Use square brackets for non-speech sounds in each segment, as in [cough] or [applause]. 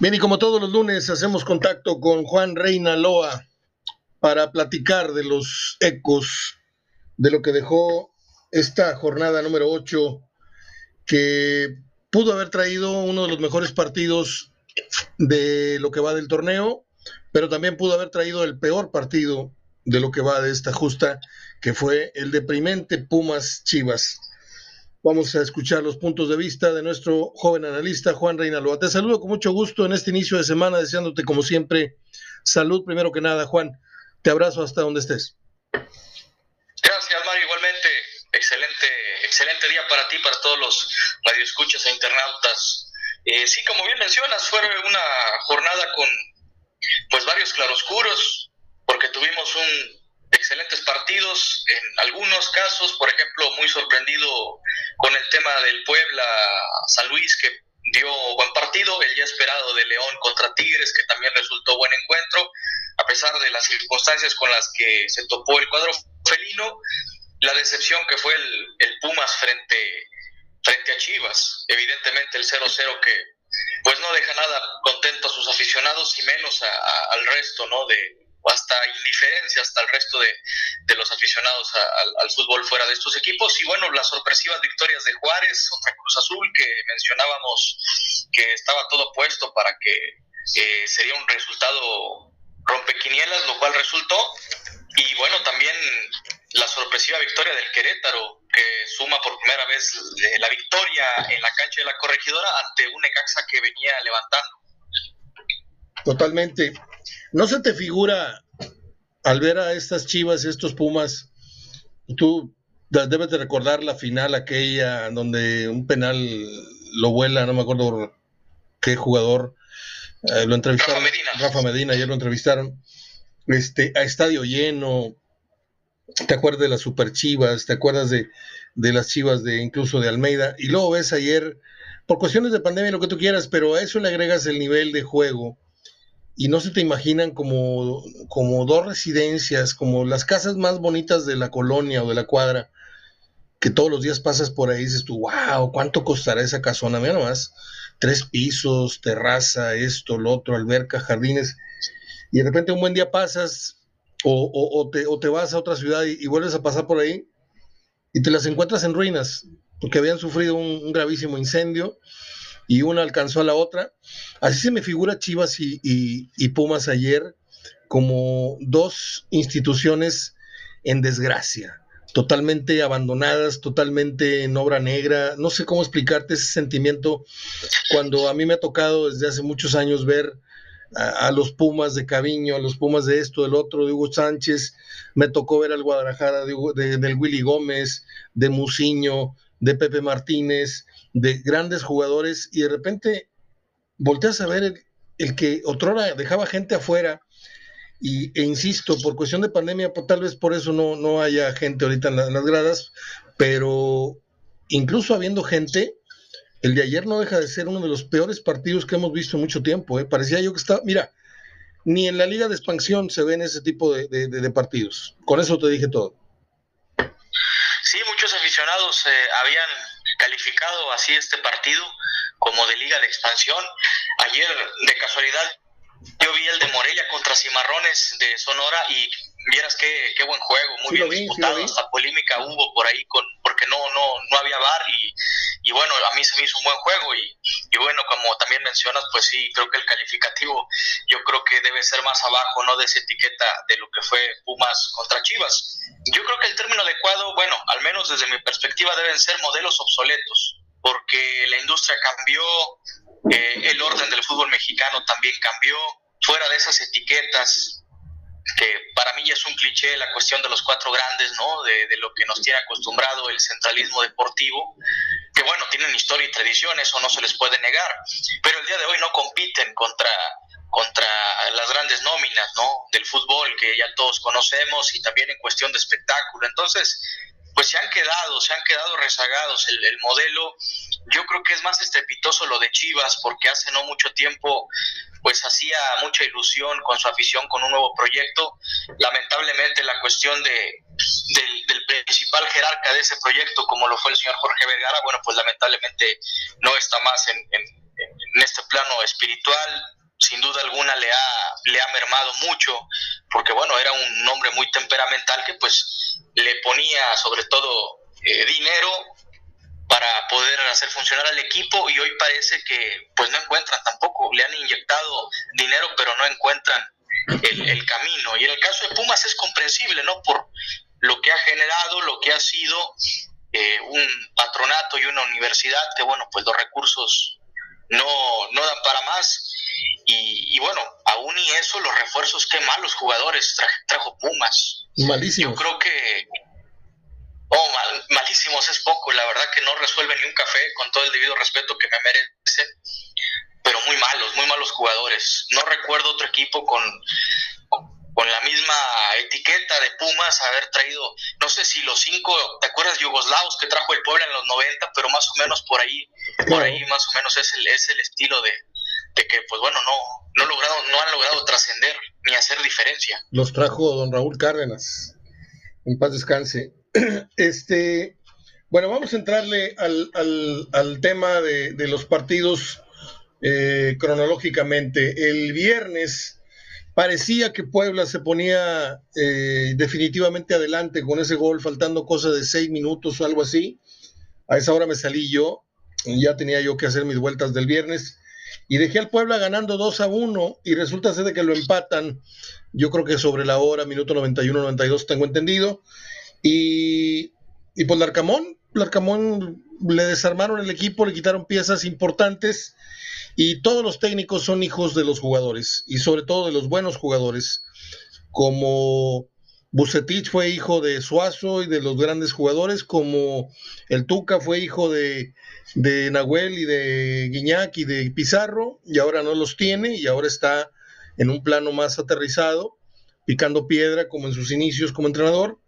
Bien, y como todos los lunes hacemos contacto con Juan Reina Loa para platicar de los ecos de lo que dejó esta jornada número 8, que pudo haber traído uno de los mejores partidos de lo que va del torneo, pero también pudo haber traído el peor partido de lo que va de esta justa, que fue el deprimente Pumas Chivas. Vamos a escuchar los puntos de vista de nuestro joven analista Juan Reinaloa. Te saludo con mucho gusto en este inicio de semana, deseándote como siempre salud primero que nada, Juan. Te abrazo hasta donde estés. Gracias, Mario. Igualmente, excelente, excelente día para ti, para todos los radioescuchas e internautas. Eh, sí, como bien mencionas, fue una jornada con pues varios claroscuros, porque tuvimos un excelentes partidos, en algunos casos, por ejemplo, muy sorprendido con el tema del Puebla San Luis, que dio buen partido, el ya esperado de León contra Tigres, que también resultó buen encuentro, a pesar de las circunstancias con las que se topó el cuadro felino, la decepción que fue el, Pumas frente, frente a Chivas, evidentemente el 0-0 que pues no deja nada contento a sus aficionados y menos al resto, ¿no? De, hasta indiferencia hasta el resto de, los aficionados al fútbol fuera de estos equipos. Y bueno, las sorpresivas victorias de Juárez contra Cruz Azul, que mencionábamos que estaba todo puesto para que eh, sería un resultado rompequinielas, lo cual resultó. Y bueno, también la sorpresiva victoria del Querétaro, que suma por primera vez la victoria en la cancha de la corregidora ante un Ecaxa que venía levantando. Totalmente. ¿No se te figura al ver a estas chivas, estos pumas, tú debes de recordar la final aquella donde un penal lo vuela, no me acuerdo qué jugador, eh, lo entrevistaron. Rafa Medina. Rafa Medina, ayer lo entrevistaron. Este, a estadio lleno, te acuerdas de las super chivas, te acuerdas de, de las chivas de incluso de Almeida, y luego ves ayer, por cuestiones de pandemia, lo que tú quieras, pero a eso le agregas el nivel de juego y no se te imaginan como, como dos residencias, como las casas más bonitas de la colonia o de la cuadra, que todos los días pasas por ahí y dices tú, wow, ¿cuánto costará esa casona? Mira nomás, tres pisos, terraza, esto, lo otro, alberca, jardines, y de repente un buen día pasas o, o, te, o te, vas a otra ciudad y, vuelves a pasar por ahí y te las encuentras en ruinas, porque habían sufrido un gravísimo incendio y una alcanzó a la otra. Así se me figura Chivas y, Pumas ayer como dos instituciones en desgracia, totalmente abandonadas, totalmente en obra negra. No sé cómo explicarte ese sentimiento cuando a mí me ha tocado desde hace muchos años ver a, los Pumas de Caviño, a los Pumas de esto, del otro, de Hugo Sánchez, me tocó ver al Guadalajara de, del Willy Gómez, de Muciño, de Pepe Martínez, de grandes jugadores y de repente volteas a ver el, que otrora dejaba gente afuera y, e insisto, por cuestión de pandemia, pues, tal vez por eso no, no haya gente ahorita en, las gradas, pero incluso habiendo gente, el de ayer no deja de ser uno de los peores partidos que hemos visto en mucho tiempo. ¿eh? Parecía yo que estaba, mira, ni en la liga de expansión se ven ese tipo de, de partidos. Con eso te dije todo. Sí, muchos aficionados eh, habían calificado así este partido como de liga de expansión. Ayer, de casualidad, yo vi el de Morelia contra Cimarrones de Sonora y vieras qué, qué buen juego, muy bien disputado, hasta polémica hubo por ahí con porque no no no había bar y, y bueno, a mí se me hizo un buen juego y, y, bueno, como también mencionas, pues sí, creo que el calificativo yo creo que debe ser más abajo, no de esa etiqueta de lo que fue Pumas contra Chivas. Yo creo que el término adecuado, bueno, al menos desde mi perspectiva deben ser modelos obsoletos, porque la industria cambió, eh, el orden del fútbol mexicano también cambió, fuera de esas etiquetas que para mí ya es un cliché la cuestión de los cuatro grandes, ¿no? De, lo que nos tiene acostumbrado el centralismo deportivo, que bueno, tienen historia y tradición, eso no se les puede negar, pero el día de hoy no compiten contra, contra las grandes nóminas, ¿no? Del fútbol que ya todos conocemos y también en cuestión de espectáculo. Entonces, pues se han quedado, se han quedado rezagados el, el modelo. Yo creo que es más estrepitoso lo de Chivas porque hace no mucho tiempo pues hacía mucha ilusión con su afición con un nuevo proyecto. Lamentablemente la cuestión de, del, principal jerarca de ese proyecto, como lo fue el señor Jorge Vergara, bueno, pues lamentablemente no está más en, en este plano espiritual, sin duda alguna le ha, le ha mermado mucho, porque bueno, era un hombre muy temperamental que pues le ponía sobre todo eh, dinero para poder hacer funcionar al equipo y hoy parece que pues no encuentran tampoco, le han inyectado dinero pero no encuentran el, camino. Y en el caso de Pumas es comprensible, ¿no? Por lo que ha generado, lo que ha sido eh, un patronato y una universidad que, bueno, pues los recursos no, no dan para más. Y, bueno, aún y eso, los refuerzos, qué malos jugadores trajo Pumas. Malísimos. Yo creo que. Oh, malísimos es poco, la verdad que no resuelve ni un café, con todo el debido respeto que me merece, pero muy malos, muy malos jugadores. No recuerdo otro equipo con, con la misma etiqueta de Pumas, haber traído, no sé si los cinco, ¿te acuerdas yugoslavos que trajo el pueblo en los 90? Pero más o menos por ahí, por ahí más o menos es el, es el estilo de, que, pues bueno, no, no, logrado, no han logrado trascender ni hacer diferencia. Los trajo don Raúl Cárdenas, en paz descanse. [clears throat] Este, bueno, vamos a entrarle al, al, tema de, de, los partidos eh, cronológicamente. El viernes parecía que Puebla se ponía eh, definitivamente adelante con ese gol, faltando cosa de seis minutos o algo así. A esa hora me salí yo, ya tenía yo que hacer mis vueltas del viernes y dejé al Puebla ganando 2 a 1 y resulta ser de que lo empatan, yo creo que sobre la hora, minuto 91, 92, tengo entendido. Y, y pues Larcamón, Larcamón le desarmaron el equipo, le quitaron piezas importantes y todos los técnicos son hijos de los jugadores y sobre todo de los buenos jugadores, como Bucetich fue hijo de Suazo y de los grandes jugadores, como el Tuca fue hijo de, Nahuel y de Guiñac y de Pizarro, y ahora no los tiene y ahora está en un plano más aterrizado, picando piedra como en sus inicios como entrenador.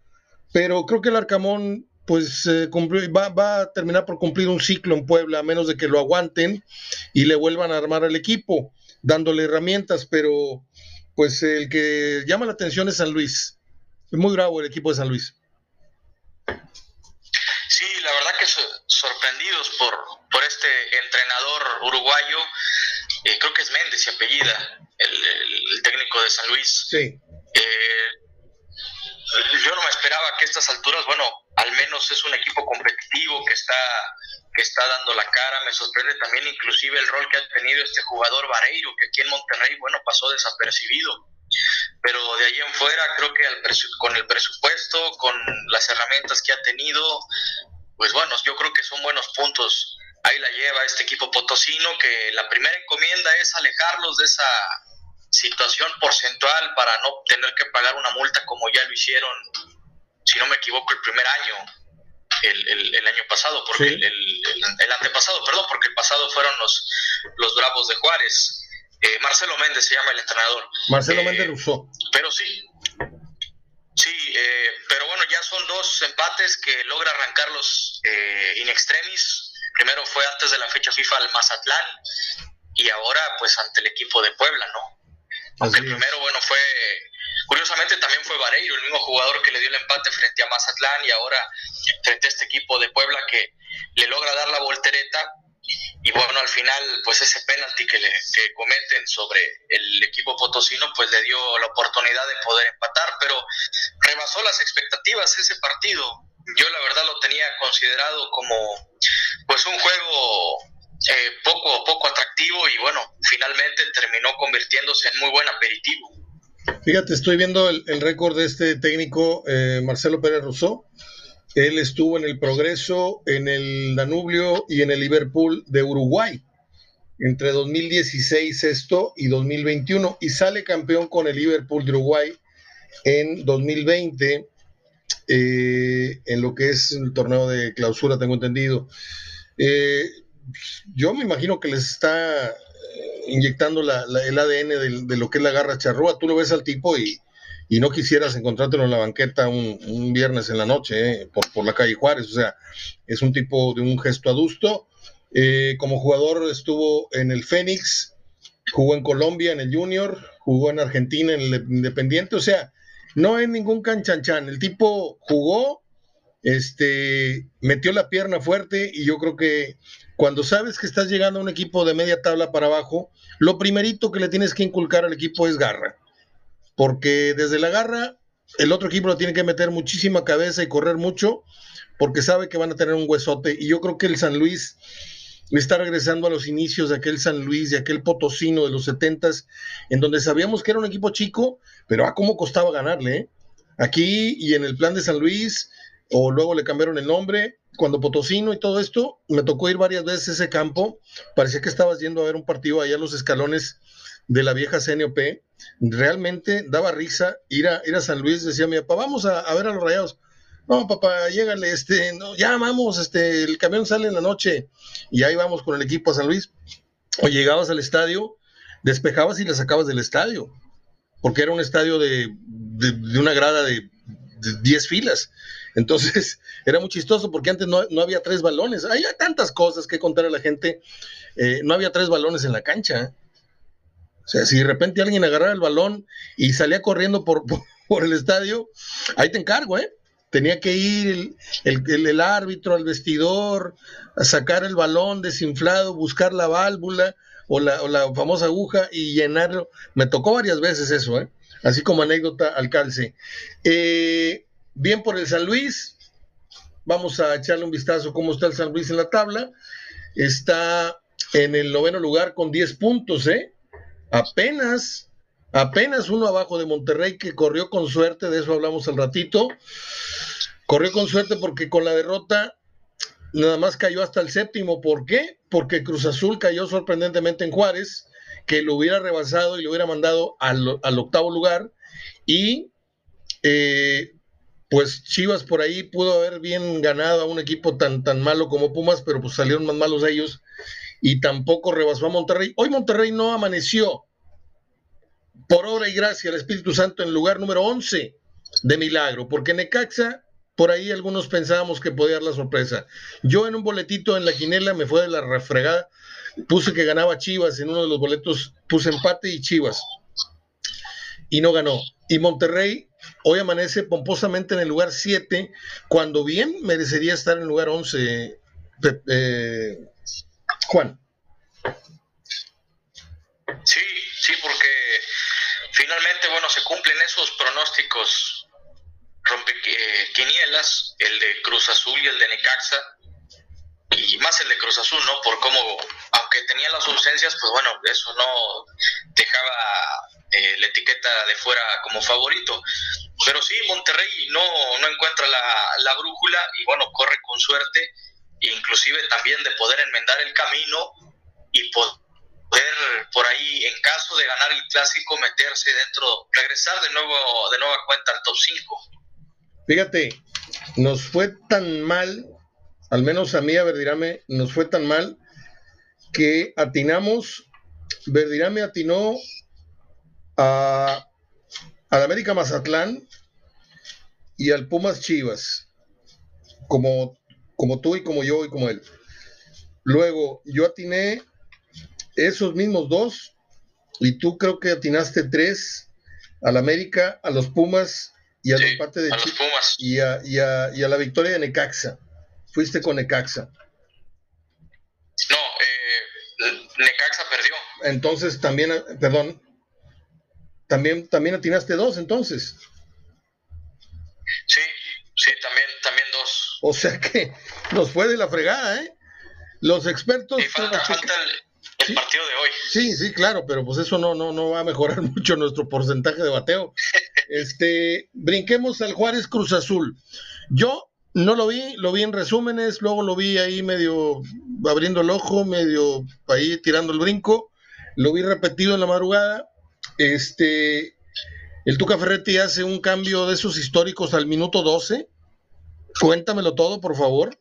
Pero creo que el Arcamón pues eh, va, a terminar por cumplir un ciclo en Puebla, a menos de que lo aguanten y le vuelvan a armar al equipo, dándole herramientas, pero pues el que llama la atención es San Luis. Muy bravo el equipo de San Luis. Sí, la verdad que sorprendidos por, por este entrenador uruguayo, eh, creo que es Méndez y apellida, el, técnico de San Luis. Sí. Eh, yo no me esperaba que a estas alturas, bueno, al menos es un equipo competitivo que está que está dando la cara. Me sorprende también inclusive el rol que ha tenido este jugador Vareiro, que aquí en Monterrey, bueno, pasó desapercibido. Pero de ahí en fuera, creo que con el presupuesto, con las herramientas que ha tenido, pues bueno, yo creo que son buenos puntos. Ahí la lleva este equipo potosino, que la primera encomienda es alejarlos de esa situación porcentual para no tener que pagar una multa como ya lo hicieron si no me equivoco, el primer año, el, el, año pasado, porque el, el, antepasado, perdón, porque el pasado fueron los, los Bravos de Juárez. Eh, Marcelo Méndez se llama el entrenador. Marcelo Méndez lo usó. Pero sí, sí, eh, pero bueno, ya son dos empates que logra arrancarlos eh, in extremis. Primero fue antes de la fecha FIFA al Mazatlán y ahora pues ante el equipo de Puebla, ¿no? Aunque el primero, bueno, fue Curiosamente también fue Vareiro, el mismo jugador que le dio el empate frente a Mazatlán y ahora frente a este equipo de Puebla que le logra dar la voltereta y bueno, al final pues ese penalti que, le, que cometen sobre el equipo potosino pues le dio la oportunidad de poder empatar, pero rebasó las expectativas ese partido. Yo la verdad lo tenía considerado como pues un juego eh, poco poco atractivo y bueno, finalmente terminó convirtiéndose en muy buen aperitivo. Fíjate, estoy viendo el, récord de este técnico, eh, Marcelo Pérez Rousseau. Él estuvo en el Progreso, en el Danubio y en el Liverpool de Uruguay entre 2016 esto y 2021 y sale campeón con el Liverpool de Uruguay en 2020 eh, en lo que es el torneo de clausura, tengo entendido. Eh, yo me imagino que les está inyectando la, el ADN de, lo que es la garra charrúa. Tú lo ves al tipo y, y no quisieras encontrártelo en la banqueta un, viernes en la noche, eh, por, por, la calle Juárez. O sea, es un tipo de un gesto adusto. Eh, como jugador estuvo en el Fénix, jugó en Colombia, en el Junior, jugó en Argentina, en el Independiente. O sea, no es ningún canchanchan. El tipo jugó, este, metió la pierna fuerte y yo creo que cuando sabes que estás llegando a un equipo de media tabla para abajo, lo primerito que le tienes que inculcar al equipo es garra. Porque desde la garra, el otro equipo lo tiene que meter muchísima cabeza y correr mucho, porque sabe que van a tener un huesote. Y yo creo que el San Luis está regresando a los inicios de aquel San Luis, de aquel Potosino de los setentas, en donde sabíamos que era un equipo chico, pero a cómo costaba ganarle. ¿eh? Aquí y en el plan de San Luis, o luego le cambiaron el nombre, cuando Potosino y todo esto, me tocó ir varias veces a ese campo, parecía que estabas yendo a ver un partido allá a los escalones de la vieja CNOP, realmente daba risa ir a, ir a San Luis, decía mi papá, vamos a, ver a los rayados. No, papá, llégale, este, no, ya vamos, este, el camión sale en la noche y ahí vamos con el equipo a San Luis. O llegabas al estadio, despejabas y le sacabas del estadio, porque era un estadio de, de una grada de 10 filas. Entonces, [laughs] era muy chistoso porque antes no, había tres balones. Hay tantas cosas que contar a la gente. Eh, no había tres balones en la cancha. O sea, si de repente alguien agarraba el balón y salía corriendo por, [laughs] por, el estadio, ahí te encargo, ¿eh? Tenía que ir el, el, árbitro al vestidor, a sacar el balón desinflado, buscar la válvula o la, o la famosa aguja y llenarlo. Me tocó varias veces eso, ¿eh? Así como anécdota al calce. Eh, bien por el San Luis. Vamos a echarle un vistazo cómo está el San Luis en la tabla. Está en el noveno lugar con 10 puntos, ¿eh? Apenas, apenas uno abajo de Monterrey que corrió con suerte, de eso hablamos al ratito. Corrió con suerte porque con la derrota nada más cayó hasta el séptimo. ¿Por qué? Porque Cruz Azul cayó sorprendentemente en Juárez, que lo hubiera rebasado y lo hubiera mandado al, al octavo lugar. Y eh, pues Chivas por ahí pudo haber bien ganado a un equipo tan, tan malo como Pumas, pero pues salieron más malos ellos y tampoco rebasó a Monterrey. Hoy Monterrey no amaneció por obra y gracia al Espíritu Santo en lugar número 11 de milagro, porque Necaxa, por ahí algunos pensábamos que podía dar la sorpresa. Yo en un boletito en la quinela me fue de la refregada, puse que ganaba Chivas, en uno de los boletos puse empate y Chivas, y no ganó. Y Monterrey hoy amanece pomposamente en el lugar 7, cuando bien merecería estar en el lugar 11. Eh, Juan. Sí, sí, porque finalmente, bueno, se cumplen esos pronósticos rompe eh, quinielas, el de Cruz Azul y el de Necaxa, y más el de Cruz Azul, ¿no? Por cómo, aunque tenía las ausencias, pues bueno, eso no dejaba eh, la etiqueta de fuera como favorito. Pero sí, Monterrey no, no encuentra la, brújula y bueno, corre con suerte, inclusive también de poder enmendar el camino y poder por ahí, en caso de ganar el clásico, meterse dentro, regresar de nuevo, de nueva cuenta al top 5. Fíjate, nos fue tan mal, al menos a mí, a Verdirame, nos fue tan mal que atinamos, Verdirame atinó a, al América Mazatlán y al Pumas Chivas, como, como tú y como yo y como él. Luego, yo atiné esos mismos dos y tú creo que atinaste tres al América, a los Pumas y al empate de Chivas y a, y, a, y a, la victoria de Necaxa. Fuiste con Necaxa. No, eh, Necaxa perdió. Entonces también, perdón, también, también atinaste dos entonces. Sí, sí, también, también dos. O sea que nos fue de la fregada, ¿eh? Los expertos. falta, el, partido de hoy. Sí, sí, claro, pero pues eso no, no, no va a mejorar [laughs] mucho nuestro porcentaje de bateo. este, brinquemos al Juárez Cruz Azul. Yo no lo vi, lo vi en resúmenes, luego lo vi ahí medio abriendo el ojo, medio ahí tirando el brinco, lo vi repetido en la madrugada este, el Tuca Ferretti hace un cambio de esos históricos al minuto 12. Cuéntamelo todo, por favor.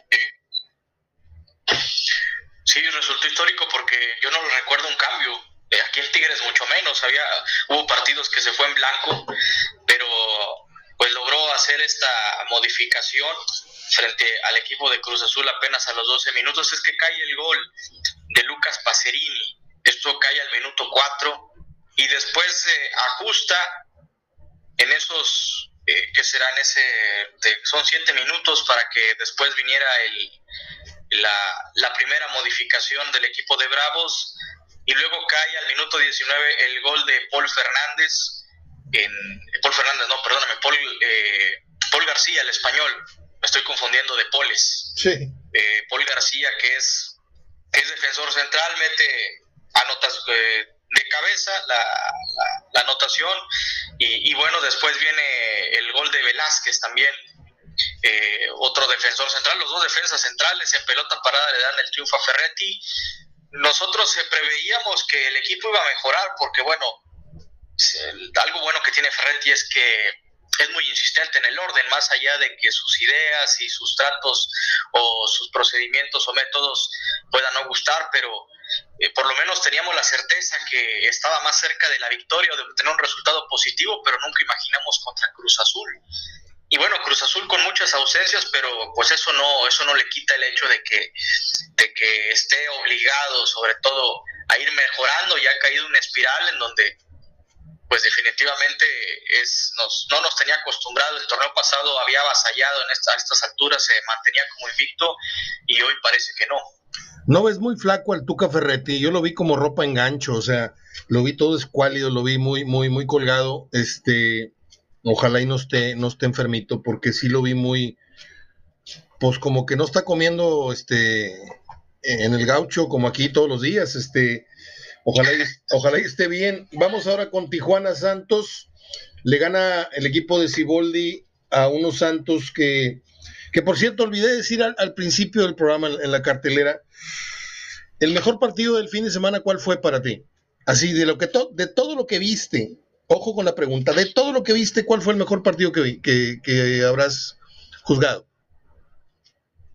Sí, resultó histórico porque yo no recuerdo un cambio. Eh, aquí en Tigres mucho menos. Había, hubo partidos que se fue en blanco, pero pues logró hacer esta modificación frente al equipo de Cruz Azul apenas a los 12 minutos. Es que cae el gol de Lucas Pacerini. Esto cae al minuto 4 y después se ajusta en esos eh, que serán ese, son siete minutos para que después viniera el, la, primera modificación del equipo de Bravos y luego cae al minuto 19 el gol de Paul Fernández, en, Paul Fernández, no, perdóname, Paul, eh, Paul García, el español, me estoy confundiendo de Poles. Sí. Eh, Paul García, que es, que es defensor central, mete anotas eh, de cabeza la, la, anotación y, bueno, después viene el gol de Velázquez también, eh, otro defensor central, los dos defensas centrales en pelota parada le dan el triunfo a Ferretti. Nosotros preveíamos que el equipo iba a mejorar porque bueno, algo bueno que tiene Ferretti es que es muy insistente en el orden, más allá de que sus ideas y sus tratos o sus procedimientos o métodos puedan no gustar, pero eh, por lo menos teníamos la certeza que estaba más cerca de la victoria o de tener un resultado positivo, pero nunca imaginamos contra Cruz Azul. Y bueno, Cruz Azul con muchas ausencias, pero pues eso no, eso no le quita el hecho de que, de que esté obligado, sobre todo, a ir mejorando y ha caído una espiral en donde pues definitivamente es, nos, no nos tenía acostumbrado. El torneo pasado había avasallado en a estas alturas, se mantenía como invicto y hoy parece que no. No ves muy flaco al Tuca Ferretti, yo lo vi como ropa en gancho, o sea, lo vi todo escuálido, lo vi muy, muy, muy colgado. Este, ojalá y no esté, no esté enfermito, porque sí lo vi muy, pues como que no está comiendo este en el gaucho como aquí todos los días, este Ojalá y, ojalá esté bien. Vamos ahora con Tijuana Santos. Le gana el equipo de Ciboldi a unos Santos que, que por cierto, olvidé decir al, principio del programa en, la cartelera, el mejor partido del fin de semana, ¿cuál fue para ti? Así, de, lo que de todo lo que viste, ojo con la pregunta, de todo lo que viste, ¿cuál fue el mejor partido que, que, que habrás juzgado?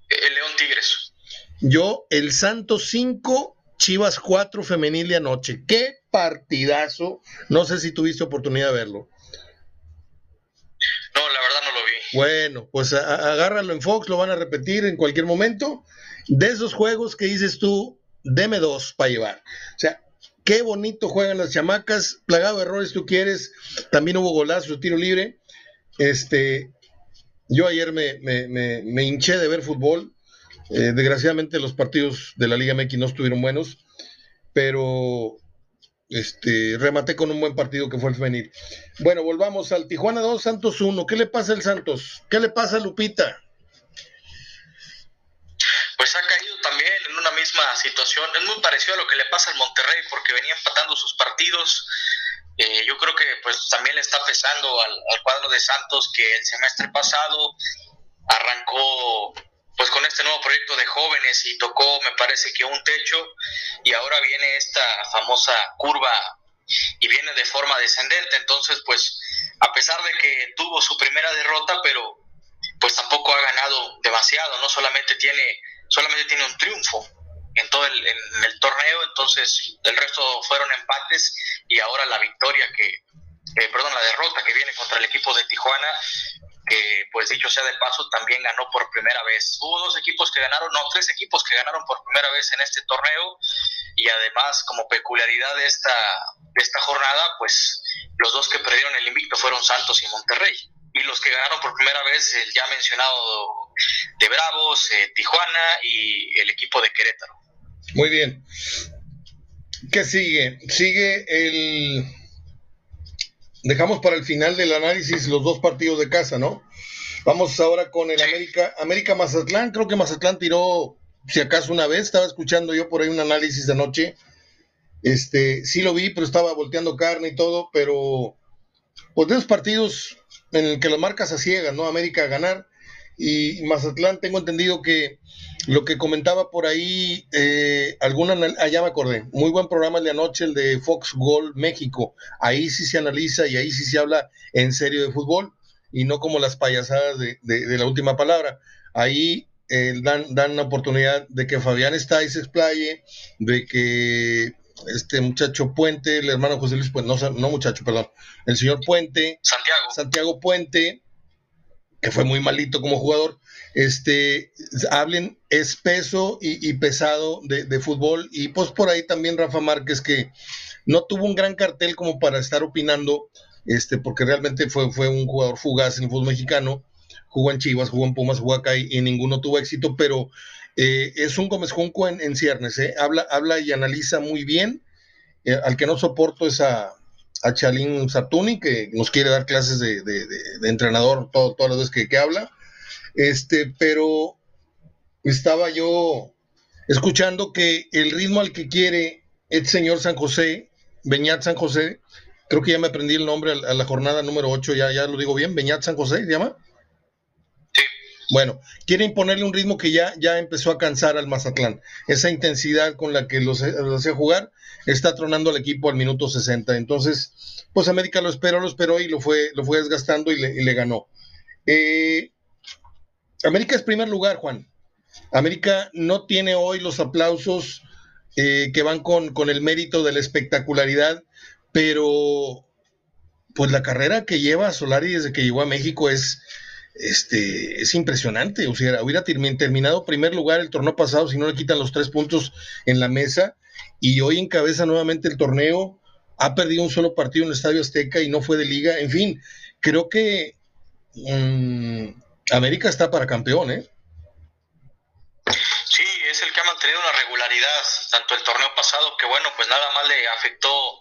El León Tigres. Yo, el Santos 5, Chivas 4 femenil de anoche. Qué partidazo. No sé si tuviste oportunidad de verlo. No, la verdad no lo vi. Bueno, pues agárralo en Fox, lo van a repetir en cualquier momento. De esos juegos que dices tú, deme dos para llevar. O sea, qué bonito juegan las chamacas, plagado de errores tú quieres. También hubo golazo, tiro libre. Este, yo ayer me, me, me hinché de ver fútbol. Eh, desgraciadamente los partidos de la Liga MX no estuvieron buenos, pero este, rematé con un buen partido que fue el femenil. Bueno, volvamos al Tijuana 2, Santos 1. ¿Qué le pasa al Santos? ¿Qué le pasa a Lupita? Pues ha caído también una misma situación. Es muy parecido a lo que le pasa al Monterrey porque venía empatando sus partidos. Eh, yo creo que pues también le está pesando al cuadro de Santos que el semestre pasado arrancó pues con este nuevo proyecto de jóvenes y tocó, me parece que un techo y ahora viene esta famosa curva y viene de forma descendente. Entonces, pues a pesar de que tuvo su primera derrota, pero pues tampoco ha ganado demasiado, no solamente tiene solamente tiene un triunfo en todo el, en el torneo, entonces el resto fueron empates y ahora la victoria que eh, perdón, la derrota que viene contra el equipo de Tijuana que pues dicho sea de paso también ganó por primera vez. Hubo dos equipos que ganaron, no, tres equipos que ganaron por primera vez en este torneo y además como peculiaridad de esta, de esta jornada, pues los dos que perdieron el invicto fueron Santos y Monterrey. Y los que ganaron por primera vez el ya mencionado de Bravos, eh, Tijuana y el equipo de Querétaro. Muy bien. ¿Qué sigue? Sigue el dejamos para el final del análisis los dos partidos de casa, ¿no? Vamos ahora con el América, América Mazatlán, creo que Mazatlán tiró, si acaso una vez, estaba escuchando yo por ahí un análisis de anoche, este, sí lo vi, pero estaba volteando carne y todo, pero pues de esos partidos en el que las marcas a ciegas, ¿no? América a ganar, y Mazatlán tengo entendido que lo que comentaba por ahí, eh, alguna, allá ah, me acordé, muy buen programa el de anoche, el de Fox Gol México. Ahí sí se analiza y ahí sí se habla en serio de fútbol y no como las payasadas de, la última palabra. Ahí eh, dan, dan la oportunidad de que Fabián está y se explaye, de que este muchacho Puente, el hermano José Luis Puente, no, no muchacho, perdón, el señor Puente, Santiago, Santiago Puente, que fue muy malito como jugador, este, hablen espeso y, pesado de, fútbol. Y pues por ahí también Rafa Márquez, que no tuvo un gran cartel como para estar opinando este, porque realmente fue, fue un jugador fugaz en el fútbol mexicano, jugó en Chivas, jugó en Pumas, jugó acá y, ninguno tuvo éxito, pero eh, es un Gómez Junco en, ciernes, ¿eh? habla, habla y analiza muy bien, eh, al que no soporto es a, a Chalín Sartuni, que nos quiere dar clases de, entrenador todo, todas las veces que, que habla, este, pero estaba yo escuchando que el ritmo al que quiere el señor San José, Beñat San José, creo que ya me aprendí el nombre a la jornada número 8, ya, ya lo digo bien, Beñat San José, ¿se llama? Sí. Bueno, quiere imponerle un ritmo que ya, ya empezó a cansar al Mazatlán. Esa intensidad con la que los, hacía jugar está tronando al equipo al minuto 60. Entonces, pues América lo esperó, lo esperó y lo fue, lo fue desgastando y le, y le ganó. Eh, América es primer lugar, Juan. América no tiene hoy los aplausos eh, que van con, con, el mérito de la espectacularidad, pero pues la carrera que lleva Solari desde que llegó a México es, este, es impresionante. O sea, hubiera terminado primer lugar el torneo pasado si no le quitan los tres puntos en la mesa y hoy encabeza nuevamente el torneo. Ha perdido un solo partido en el Estadio Azteca y no fue de liga. En fin, creo que mmm, América está para campeón, ¿eh? Sí, es el que ha mantenido una regularidad, tanto el torneo pasado, que bueno, pues nada más le afectó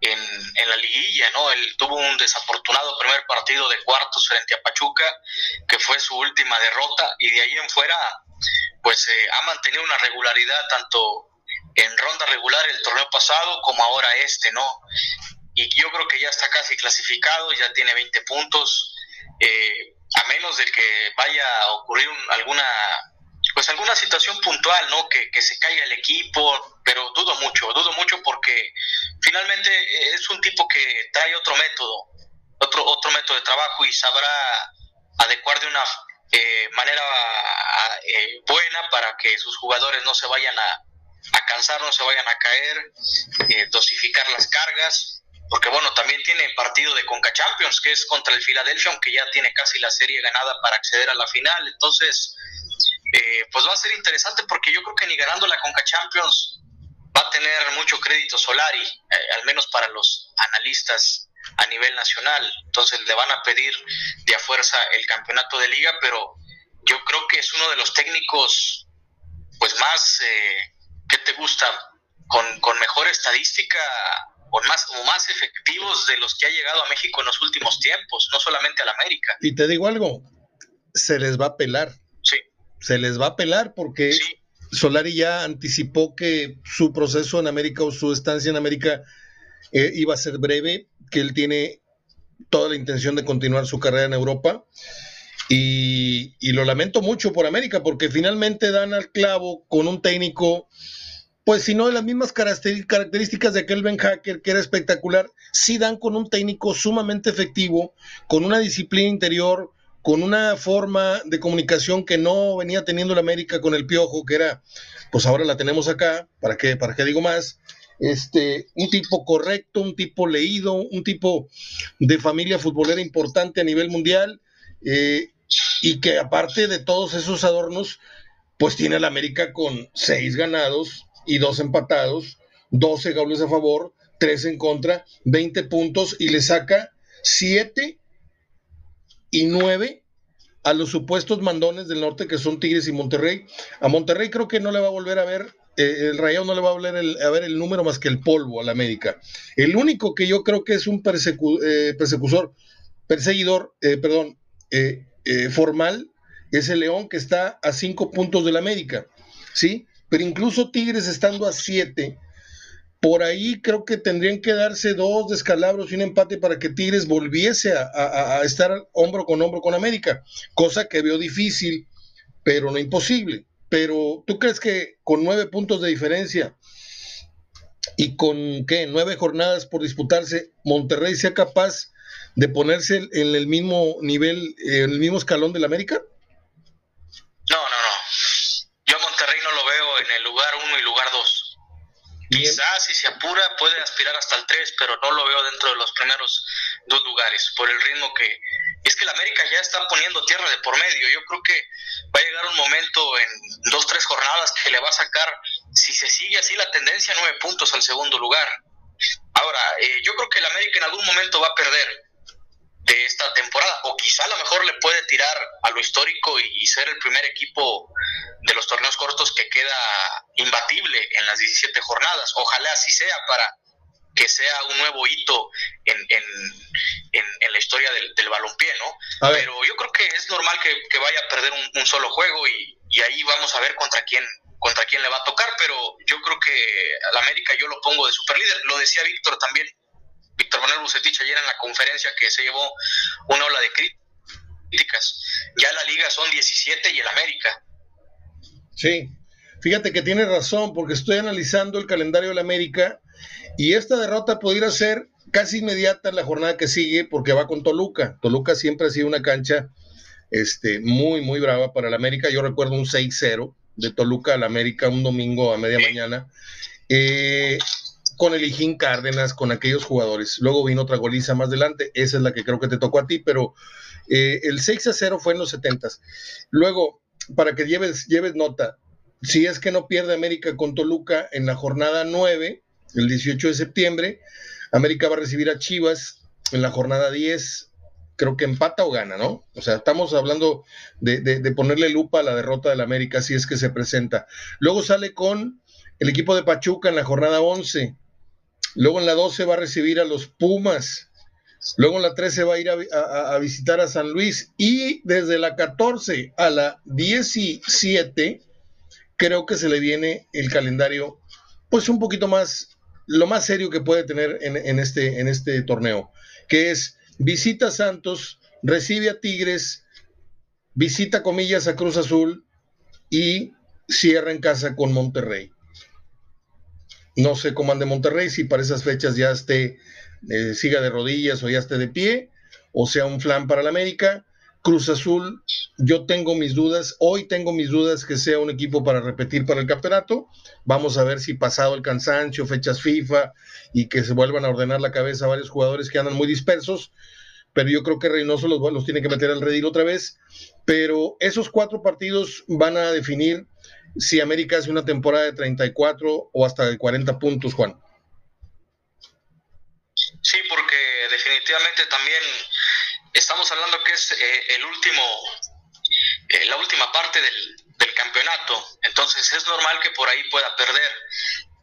en, en, la liguilla, ¿no? Él tuvo un desafortunado primer partido de cuartos frente a Pachuca, que fue su última derrota, y de ahí en fuera, pues eh, ha mantenido una regularidad tanto en ronda regular el torneo pasado como ahora este, ¿no? Y yo creo que ya está casi clasificado, ya tiene 20 puntos, eh, a menos de que vaya a ocurrir alguna pues alguna situación puntual, ¿no? Que, que, se caiga el equipo, pero dudo mucho, dudo mucho porque finalmente es un tipo que trae otro método, otro, otro método de trabajo y sabrá adecuar de una eh, manera eh, buena para que sus jugadores no se vayan a, a cansar, no se vayan a caer, eh, dosificar las cargas, porque bueno, también tiene partido de Conca Champions, que es contra el Philadelphia, aunque ya tiene casi la serie ganada para acceder a la final, entonces eh, pues va a ser interesante porque yo creo que ni ganando la Conca Champions va a tener mucho crédito Solari, eh, al menos para los analistas a nivel nacional. Entonces le van a pedir de a fuerza el campeonato de liga, pero yo creo que es uno de los técnicos pues más, eh, ¿qué te gusta? Con, con mejor estadística o más, o más efectivos de los que ha llegado a México en los últimos tiempos, no solamente al América. Y te digo algo, se les va a pelar se les va a pelar porque Solari ya anticipó que su proceso en América o su estancia en América eh, iba a ser breve, que él tiene toda la intención de continuar su carrera en Europa. Y, y, lo lamento mucho por América, porque finalmente dan al clavo con un técnico, pues si no las mismas características de aquel Ben Hacker, que era espectacular, sí dan con un técnico sumamente efectivo, con una disciplina interior, con una forma de comunicación que no venía teniendo la América con el Piojo, que era, pues ahora la tenemos acá, ¿para qué, para qué digo más? Este, un tipo correcto, un tipo leído, un tipo de familia futbolera importante a nivel mundial, eh, y que aparte de todos esos adornos, pues tiene a la América con seis ganados y dos empatados, 12 goles a favor, tres en contra, 20 puntos y le saca siete y nueve a los supuestos mandones del norte que son Tigres y Monterrey. A Monterrey creo que no le va a volver a ver, eh, el Rayado no le va a volver a ver el número más que el polvo a la América. El único que yo creo que es un eh, persecutor, perseguidor, eh, perdón, formal, es el León que está a cinco puntos de la América, ¿sí? Pero incluso Tigres estando a siete, por ahí creo que tendrían que darse dos descalabros y un empate para que Tigres volviese a, estar hombro con hombro con América, cosa que veo difícil, pero no imposible. Pero ¿tú crees que con nueve puntos de diferencia y con qué nueve jornadas por disputarse, Monterrey sea capaz de ponerse en el mismo nivel, en el mismo escalón del América? No, no, no. Yo a Monterrey no lo veo en el lugar uno y lugar dos Quizás si se apura puede aspirar hasta el 3, pero no lo veo dentro de los primeros dos lugares por el ritmo que... Es que el América ya está poniendo tierra de por medio. Yo creo que va a llegar un momento en dos, tres jornadas que le va a sacar, si se sigue así la tendencia, nueve puntos al segundo lugar. Ahora, eh, yo creo que el América en algún momento va a perder de esta temporada, o quizá a lo mejor le puede tirar a lo histórico y, ser el primer equipo de los torneos cortos que queda imbatible en las 17 jornadas. Ojalá así sea para que sea un nuevo hito en, en, la historia del, del balompié, ¿no? Pero yo creo que es normal que, vaya a perder un, solo juego y, y, ahí vamos a ver contra quién contra quién le va a tocar, pero yo creo que al América yo lo pongo de superlíder. Lo decía Víctor también, Víctor Manuel Bucetich ayer en la conferencia que se llevó una ola de críticas. Ya la liga son 17 y el América. Sí, fíjate que tiene razón, porque estoy analizando el calendario del América y esta derrota podría ser casi inmediata en la jornada que sigue, porque va con Toluca. Toluca siempre ha sido una cancha este, muy, muy brava para el América. Yo recuerdo un 6-0 de Toluca al América un domingo a media mañana, eh, con el Ijín Cárdenas, con aquellos jugadores. Luego vino otra goliza más adelante, esa es la que creo que te tocó a ti, pero eh, el 6 a 0 fue en los 70. Luego, para que lleves, lleves nota, si es que no pierde América con Toluca en la jornada 9, el 18 de septiembre, América va a recibir a Chivas en la jornada 10 creo que empata o gana, ¿no? O sea, estamos hablando de, ponerle lupa a la derrota del América si es que se presenta. Luego sale con el equipo de Pachuca en la jornada 11. Luego en la 12 va a recibir a los Pumas. Luego en la 13 va a ir a, a, visitar a San Luis. Y desde la 14 a la 17, creo que se le viene el calendario, pues un poquito más, lo más serio que puede tener en, en este, en este torneo, que es visita Santos, recibe a Tigres, visita comillas a Cruz Azul y cierra en casa con Monterrey. No sé cómo ande Monterrey, si para esas fechas ya esté, eh, siga de rodillas o ya esté de pie, o sea un flan para la América. Cruz Azul, yo tengo mis dudas, hoy tengo mis dudas que sea un equipo para repetir para el campeonato. Vamos a ver si pasado el cansancio, fechas FIFA y que se vuelvan a ordenar la cabeza varios jugadores que andan muy dispersos, pero yo creo que Reynoso los tiene que meter al redil otra vez. Pero esos cuatro partidos van a definir si América hace una temporada de 34 o hasta de 40 puntos, Juan. Sí, porque definitivamente también estamos hablando que es eh, el último, eh, la última parte del, del, campeonato, entonces es normal que por ahí pueda perder.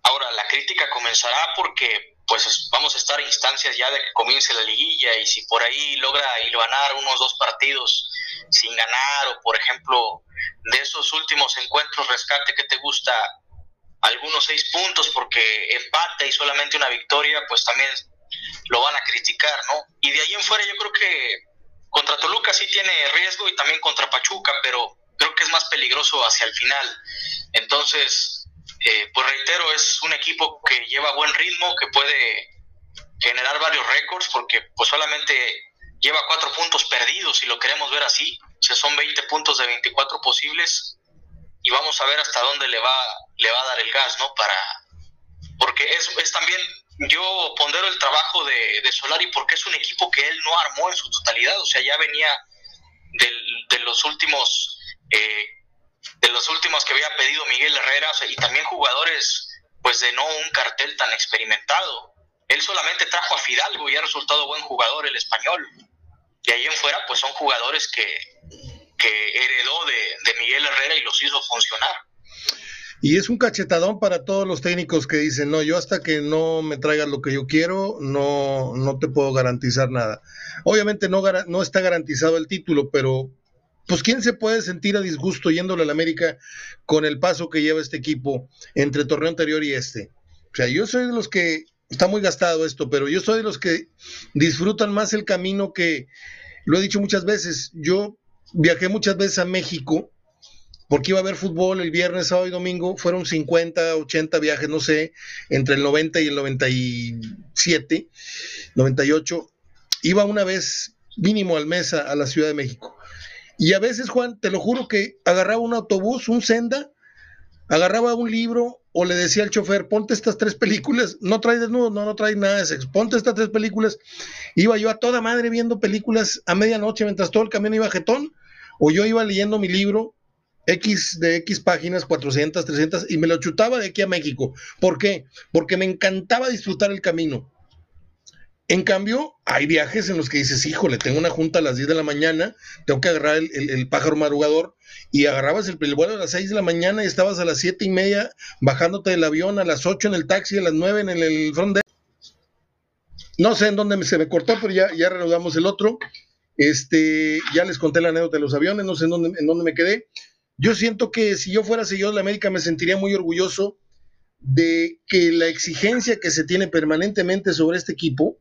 Ahora, la crítica comenzará porque pues vamos a estar a instancias ya de que comience la liguilla y si por ahí logra ganar unos dos partidos sin ganar o por ejemplo de esos últimos encuentros rescate que te gusta algunos seis puntos porque empate y solamente una victoria, pues también lo van a criticar, ¿no? Y de ahí en fuera yo creo que contra Toluca sí tiene riesgo y también contra Pachuca, pero creo que es más peligroso hacia el final. Entonces, eh, pues reitero, es un equipo que lleva buen ritmo, que puede generar varios récords, porque pues solamente lleva cuatro puntos perdidos, si lo queremos ver así, o sea, son 20 puntos de 24 posibles, y vamos a ver hasta dónde le va, le va a dar el gas, ¿no? Para, porque es, es también yo pondero el trabajo de, de, Solari porque es un equipo que él no armó en su totalidad, o sea, ya venía de los últimos eh, de los últimos que había pedido Miguel Herrera y también jugadores pues de no un cartel tan experimentado. Él solamente trajo a Fidalgo y ha resultado buen jugador el español. Y ahí en fuera pues son jugadores que, que heredó de, de Miguel Herrera y los hizo funcionar. Y es un cachetadón para todos los técnicos que dicen, no, yo hasta que no me traigas lo que yo quiero, no, no te puedo garantizar nada. Obviamente no, no está garantizado el título, pero pues quién se puede sentir a disgusto yéndole al América con el paso que lleva este equipo entre torneo anterior y este. O sea, yo soy de los que, está muy gastado esto, pero yo soy de los que disfrutan más el camino que, lo he dicho muchas veces, yo viajé muchas veces a México porque iba a ver fútbol el viernes, sábado y domingo, fueron 50, 80 viajes, no sé, entre el 90 y el 97, 98. Iba una vez mínimo al mes a, la Ciudad de México. Y a veces, Juan, te lo juro que agarraba un autobús, un senda, agarraba un libro o le decía al chofer, ponte estas tres películas, no trae desnudo, no, no trae nada de sexo, ponte estas tres películas. Iba yo a toda madre viendo películas a medianoche mientras todo el camino iba jetón, o yo iba leyendo mi libro X de X páginas, 400, 300, y me lo chutaba de aquí a México. ¿Por qué? Porque me encantaba disfrutar el camino. En cambio, hay viajes en los que dices, híjole, tengo una junta a las 10 de la mañana, tengo que agarrar el, pájaro madrugador, y agarrabas el, vuelo a las 6 de la mañana y estabas a las siete y media bajándote del avión, a las 8 en el taxi, a las 9 en el, front No sé en dónde se me cortó, pero ya, ya reanudamos el otro. Este, ya les conté la anécdota de los aviones, no sé en dónde, en dónde me quedé. Yo siento que si yo fuera seguidor de la América me sentiría muy orgulloso de que la exigencia que se tiene permanentemente sobre este equipo,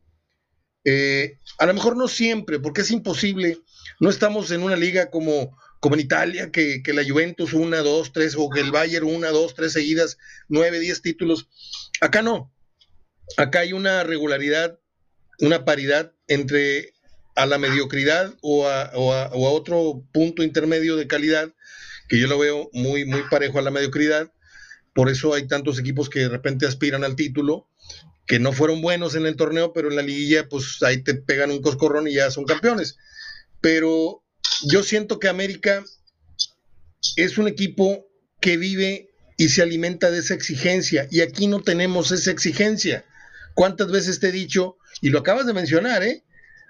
eh, a lo mejor no siempre, porque es imposible, no estamos en una liga como, como en Italia, que, la Juventus una, dos, tres, o que el Bayern una, dos, tres seguidas, nueve, diez títulos. Acá no. Acá hay una regularidad, una paridad entre a la mediocridad o a, o a, o a otro punto intermedio de calidad, que yo lo veo muy, muy parejo a la mediocridad, por eso hay tantos equipos que de repente aspiran al título, que no fueron buenos en el torneo, pero en la liguilla, pues ahí te pegan un coscorrón y ya son campeones. Pero yo siento que América es un equipo que vive y se alimenta de esa exigencia, y aquí no tenemos esa exigencia. ¿Cuántas veces te he dicho, y lo acabas de mencionar, ¿eh?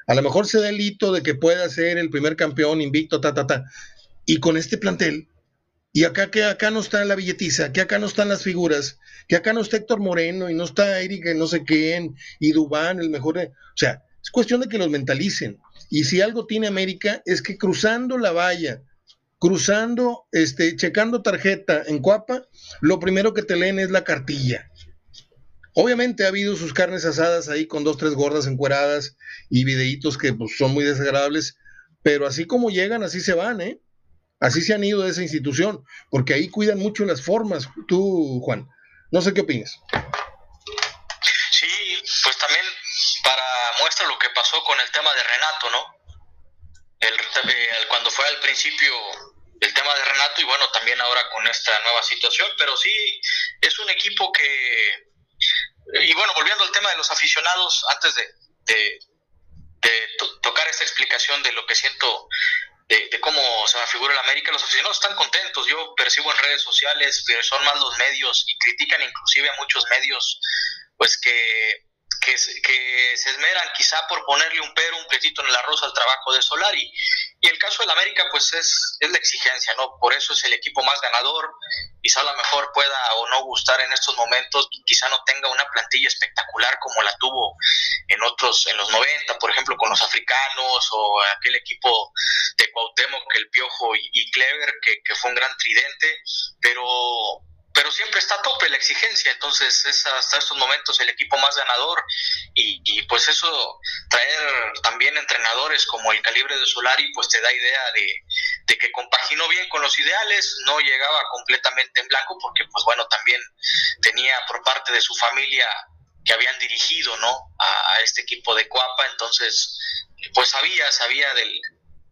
A lo mejor se da el hito de que pueda ser el primer campeón invicto, ta, ta, ta. Y con este plantel, y acá que acá no está la billetiza, que acá no están las figuras, que acá no está Héctor Moreno y no está Eric no sé quién y Dubán, el mejor, o sea, es cuestión de que los mentalicen. Y si algo tiene América es que cruzando la valla, cruzando, este, checando tarjeta en Cuapa, lo primero que te leen es la cartilla. Obviamente ha habido sus carnes asadas ahí con dos, tres gordas encueradas y videitos que pues, son muy desagradables, pero así como llegan, así se van, ¿eh? Así se han ido de esa institución, porque ahí cuidan mucho las formas. Tú, Juan, no sé qué opinas. Sí, pues también para muestra lo que pasó con el tema de Renato, ¿no? El, eh, cuando fue al principio el tema de Renato y bueno, también ahora con esta nueva situación, pero sí es un equipo que... Y bueno, volviendo al tema de los aficionados, antes de, de, tocar esta explicación de lo que siento de, cómo se me figura el América, los aficionados están contentos. Yo percibo en redes sociales, pero son más los medios y critican inclusive a muchos medios, pues que, que, que se esmeran quizá por ponerle un pero, un petito en el arroz al trabajo de Solari. Y el caso del América, pues es, es la exigencia, ¿no? Por eso es el equipo más ganador. Quizá a lo mejor pueda o no gustar en estos momentos, quizá no tenga una plantilla espectacular como la tuvo en otros, en los 90, por ejemplo, con los africanos o aquel equipo de Cuauhtémoc, el Piojo y, y Clever, que, que fue un gran tridente, pero pero siempre está a tope la exigencia, entonces es hasta estos momentos el equipo más ganador y, y, pues eso, traer también entrenadores como el calibre de Solari, pues te da idea de, de, que compaginó bien con los ideales, no llegaba completamente en blanco porque pues bueno, también tenía por parte de su familia que habían dirigido, ¿no? A, a este equipo de Cuapa, entonces pues sabía, sabía del,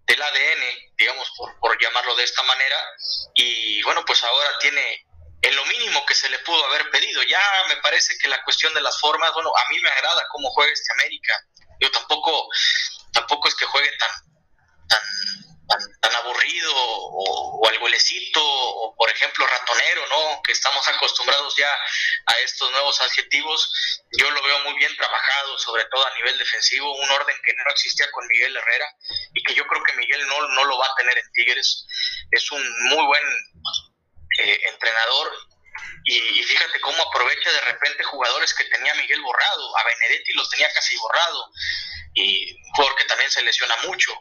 del ADN, digamos, por, por llamarlo de esta manera, y bueno, pues ahora tiene en lo mínimo que se le pudo haber pedido. Ya me parece que la cuestión de las formas, bueno, a mí me agrada cómo juega este América. Yo tampoco, tampoco es que juegue tan, tan, tan, aburrido o, o, al golecito, o por ejemplo ratonero, ¿no? Que estamos acostumbrados ya a estos nuevos adjetivos. Yo lo veo muy bien trabajado, sobre todo a nivel defensivo, un orden que no existía con Miguel Herrera y que yo creo que Miguel no, no lo va a tener en Tigres. Es un muy buen eh, entrenador y, fíjate cómo aprovecha de repente jugadores que tenía Miguel borrado, a Benedetti los tenía casi borrado, y porque también se lesiona mucho.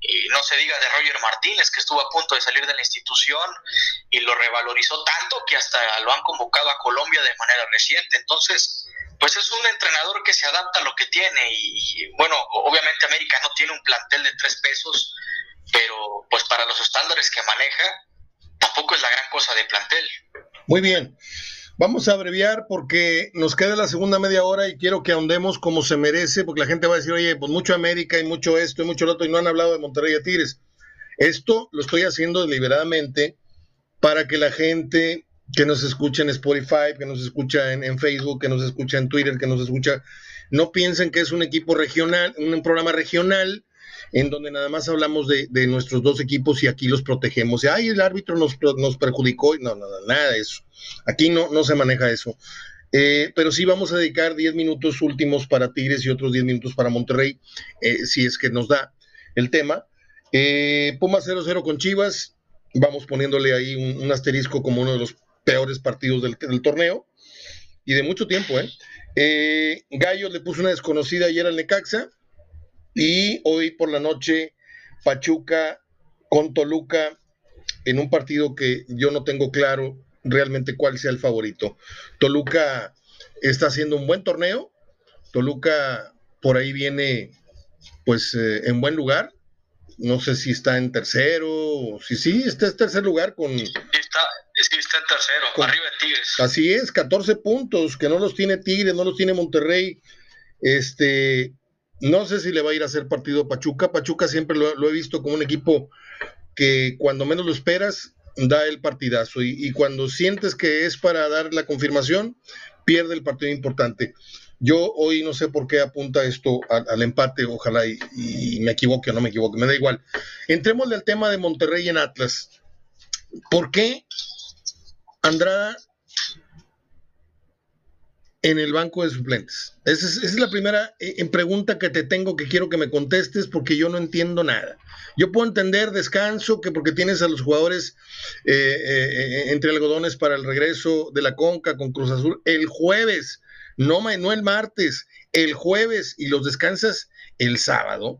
Y no se diga de Roger Martínez, que estuvo a punto de salir de la institución y lo revalorizó tanto que hasta lo han convocado a Colombia de manera reciente. Entonces, pues es un entrenador que se adapta a lo que tiene. Y bueno, obviamente América no tiene un plantel de tres pesos, pero pues para los estándares que maneja, tampoco es la gran cosa de plantel. Muy bien. Vamos a abreviar porque nos queda la segunda media hora y quiero que ahondemos como se merece, porque la gente va a decir, oye, pues mucho América y mucho esto y mucho lo otro, y no han hablado de Monterrey y Tigres. Esto lo estoy haciendo deliberadamente para que la gente que nos escucha en Spotify, que nos escucha en, Facebook, que nos escucha en Twitter, que nos escucha, no piensen que es un equipo regional, un programa regional en donde nada más hablamos de, nuestros dos equipos y aquí los protegemos. Y, ay, el árbitro nos, nos perjudicó. No, no, nada de eso. Aquí no, no se maneja eso. Eh, pero sí vamos a dedicar 10 minutos últimos para Tigres y otros 10 minutos para Monterrey, eh, si es que nos da el tema. Eh, Puma 0-0 con Chivas, vamos poniéndole ahí un, asterisco como uno de los peores partidos del, torneo y de mucho tiempo. ¿eh? Gallo le puso una desconocida ayer al Necaxa y hoy por la noche Pachuca con Toluca en un partido que yo no tengo claro realmente cuál sea el favorito. Toluca está haciendo un buen torneo, Toluca por ahí viene pues eh, en buen lugar, no sé si está en tercero, si sí, está en tercer lugar con... está, está en tercero, arriba de Tigres. Así es, 14 puntos, que no los tiene Tigres, no los tiene Monterrey. Este, no sé si le va a ir a hacer partido Pachuca. Pachuca siempre lo, he visto como un equipo que cuando menos lo esperas, da el partidazo. Y, cuando sientes que es para dar la confirmación, pierde el partido importante. Yo hoy no sé por qué apunta esto al, empate, ojalá y, me equivoque o no me equivoque, me da igual. Entrémosle al tema de Monterrey en Atlas. ¿Por qué Andrada en el banco de suplentes? Esa es, la primera eh, pregunta que te tengo que quiero que me contestes porque yo no entiendo nada. Yo puedo entender descanso, que porque tienes a los jugadores eh, eh, entre algodones para el regreso de la Conca con Cruz Azul el jueves, no, no el martes, el jueves y los descansas el sábado,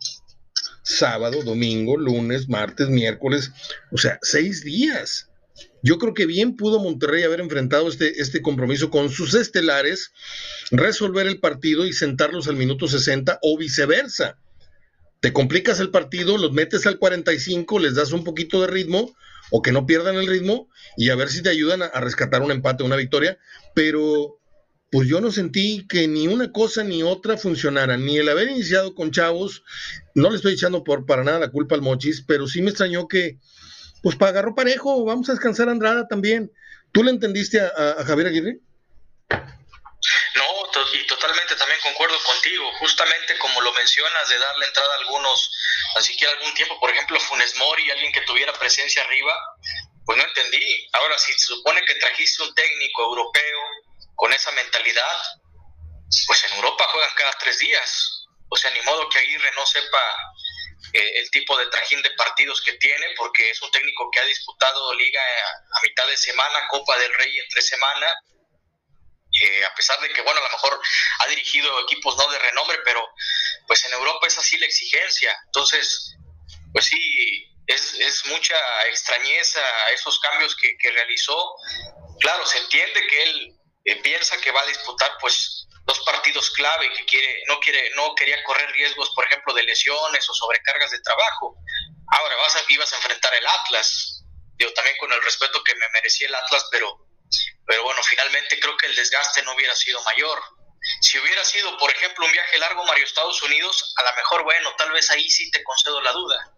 sábado, domingo, lunes, martes, miércoles, o sea, seis días. Yo creo que bien pudo Monterrey haber enfrentado este, este compromiso con sus estelares, resolver el partido y sentarlos al minuto 60 o viceversa. Te complicas el partido, los metes al 45, les das un poquito de ritmo o que no pierdan el ritmo y a ver si te ayudan a, rescatar un empate, una victoria, pero pues yo no sentí que ni una cosa ni otra funcionara, ni el haber iniciado con chavos, no le estoy echando por para nada la culpa al Mochis, pero sí me extrañó que, pues para agarró parejo, vamos a descansar a Andrada también. ¿Tú le entendiste a, Javier Aguirre? No, y totalmente también concuerdo contigo, justamente como lo mencionas, de darle entrada a algunos, así siquiera algún tiempo, por ejemplo, Funes Mori, alguien que tuviera presencia arriba, pues no entendí. Ahora, si se supone que trajiste un técnico europeo, con esa mentalidad, pues en Europa juegan cada tres días. O sea, ni modo que Aguirre no sepa eh, el tipo de trajín de partidos que tiene, porque es un técnico que ha disputado liga a, mitad de semana, Copa del Rey entre semana, eh, a pesar de que, bueno, a lo mejor ha dirigido equipos no de renombre, pero pues en Europa es así la exigencia. Entonces, pues sí, es, es mucha extrañeza esos cambios que, que realizó. Claro, se entiende que él piensa que va a disputar pues dos partidos clave que quiere no quiere no quería correr riesgos por ejemplo de lesiones o sobrecargas de trabajo. Ahora vas a ibas a enfrentar el Atlas. Yo también con el respeto que me merecía el Atlas pero pero bueno finalmente creo que el desgaste no hubiera sido mayor. Si hubiera sido por ejemplo un viaje largo Mario Estados Unidos a lo mejor bueno tal vez ahí sí te concedo la duda.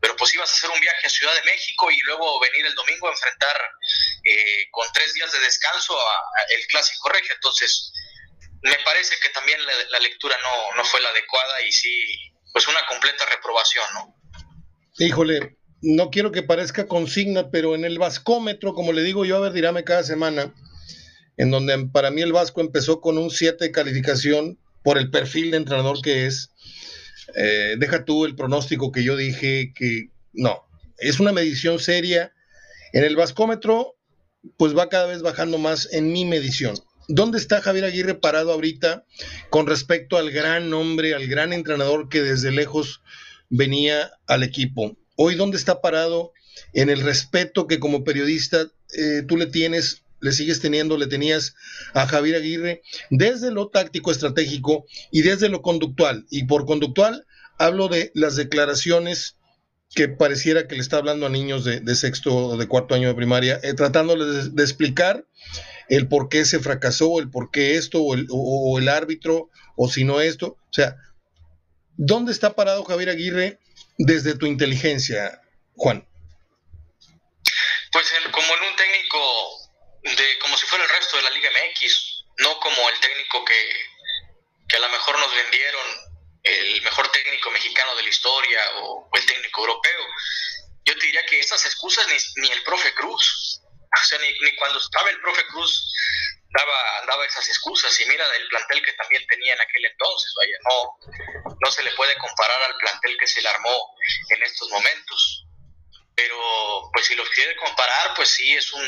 Pero pues ibas a hacer un viaje a Ciudad de México y luego venir el domingo a enfrentar eh, con tres días de descanso a, el clásico regio. Entonces, me parece que también la, lectura no, no, fue la adecuada y sí, pues una completa reprobación, ¿no? Híjole, no quiero que parezca consigna, pero en el vascómetro, como le digo yo a ver, diráme cada semana, en donde para mí el Vasco empezó con un 7 de calificación por el perfil de entrenador que es, eh, deja tú el pronóstico que yo dije que no, es una medición seria. En el vascómetro, pues va cada vez bajando más en mi medición. ¿Dónde está Javier Aguirre parado ahorita con respecto al gran hombre, al gran entrenador que desde lejos venía al equipo? Hoy, ¿dónde está parado en el respeto que como periodista eh, tú le tienes le sigues teniendo, le tenías a Javier Aguirre desde lo táctico estratégico y desde lo conductual. Y por conductual hablo de las declaraciones que pareciera que le está hablando a niños de, sexto o de cuarto año de primaria, eh, tratándoles de, explicar el por qué se fracasó, el por qué esto, o el, o el árbitro, o si no esto. O sea, ¿dónde está parado Javier Aguirre desde tu inteligencia, Juan? Pues como en un técnico de como si fuera el resto de la Liga MX, no como el técnico que, que a lo mejor nos vendieron, el mejor técnico mexicano de la historia o, el técnico europeo. Yo te diría que estas excusas ni, ni el profe Cruz, o sea, ni, ni, cuando estaba el profe Cruz daba, daba esas excusas. Y mira el plantel que también tenía en aquel entonces, vaya, no, no se le puede comparar al plantel que se le armó en estos momentos. Pero, pues si los quiere comparar, pues sí, es un,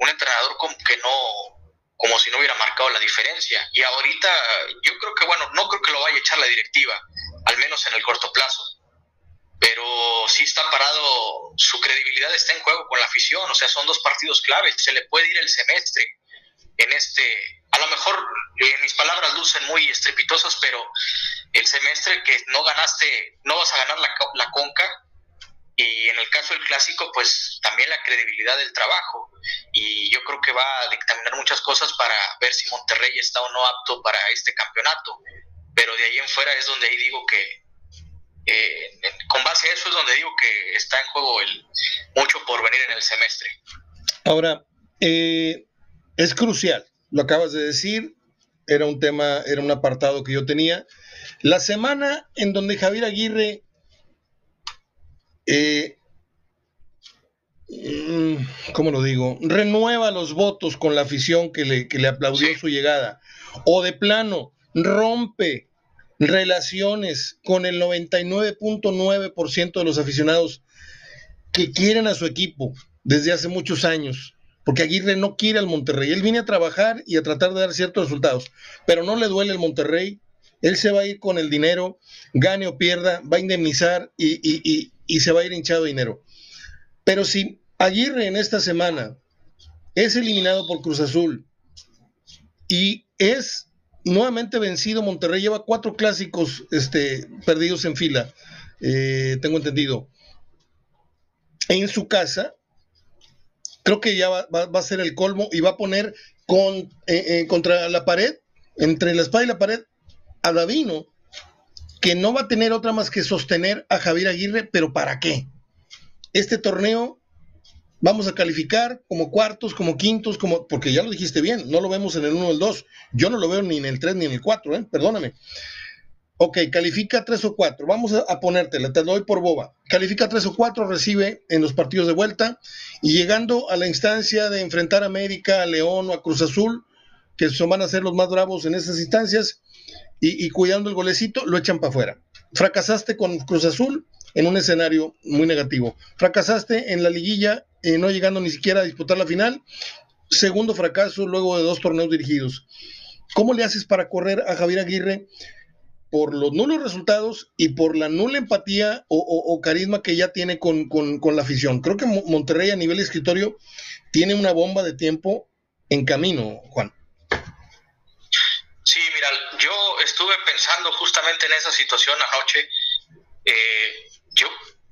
un entrenador que no, como si no hubiera marcado la diferencia. Y ahorita yo creo que, bueno, no creo que lo vaya a echar la directiva, al menos en el corto plazo. Pero sí está parado, su credibilidad está en juego con la afición, o sea, son dos partidos claves, se le puede ir el semestre en este, a lo mejor eh, mis palabras lucen muy estrepitosas, pero el semestre que no ganaste, no vas a ganar la, la conca, y en el caso del clásico, pues también la credibilidad del trabajo. Y yo creo que va a dictaminar muchas cosas para ver si Monterrey está o no apto para este campeonato. Pero de ahí en fuera es donde ahí digo que, eh, con base a eso es donde digo que está en juego el mucho por venir en el semestre. Ahora, eh, es crucial, lo acabas de decir, era un tema, era un apartado que yo tenía. La semana en donde Javier Aguirre eh, mm, ¿cómo lo digo? Renueva los votos con la afición que le, que le aplaudió su llegada. O de plano, rompe relaciones con el 99.9% de los aficionados que quieren a su equipo desde hace muchos años. Porque Aguirre no quiere al Monterrey. Él viene a trabajar y a tratar de dar ciertos resultados. Pero no le duele el Monterrey. Él se va a ir con el dinero, gane o pierda, va a indemnizar y, y se va a ir hinchado dinero. Pero si Aguirre en esta semana es eliminado por Cruz Azul y es nuevamente vencido, Monterrey lleva cuatro clásicos este, perdidos en fila, eh, tengo entendido, en su casa, creo que ya va, a ser el colmo y va a poner con, eh, eh, contra la pared, entre la espada y la pared, a Davino, que no va a tener otra más que sostener a Javier Aguirre, pero ¿para qué? Este torneo vamos a calificar como cuartos, como quintos, como porque ya lo dijiste bien, no lo vemos en el 1 o el 2. Yo no lo veo ni en el 3 ni en el 4, ¿eh? perdóname. Ok, califica 3 o 4. Vamos a, ponértela, te doy por boba. Califica 3 o 4, recibe en los partidos de vuelta y llegando a la instancia de enfrentar a América, a León o a Cruz Azul, que son, van a ser los más bravos en esas instancias, y, cuidando el golecito, lo echan para afuera. Fracasaste con Cruz Azul en un escenario muy negativo. Fracasaste en la liguilla, eh, no llegando ni siquiera a disputar la final. Segundo fracaso luego de dos torneos dirigidos. ¿Cómo le haces para correr a Javier Aguirre por los nulos resultados y por la nula empatía o, carisma que ya tiene con, con, la afición? Creo que Monterrey a nivel escritorio tiene una bomba de tiempo en camino, Juan. Sí, mira, yo estuve pensando justamente en esa situación anoche. Eh, yo,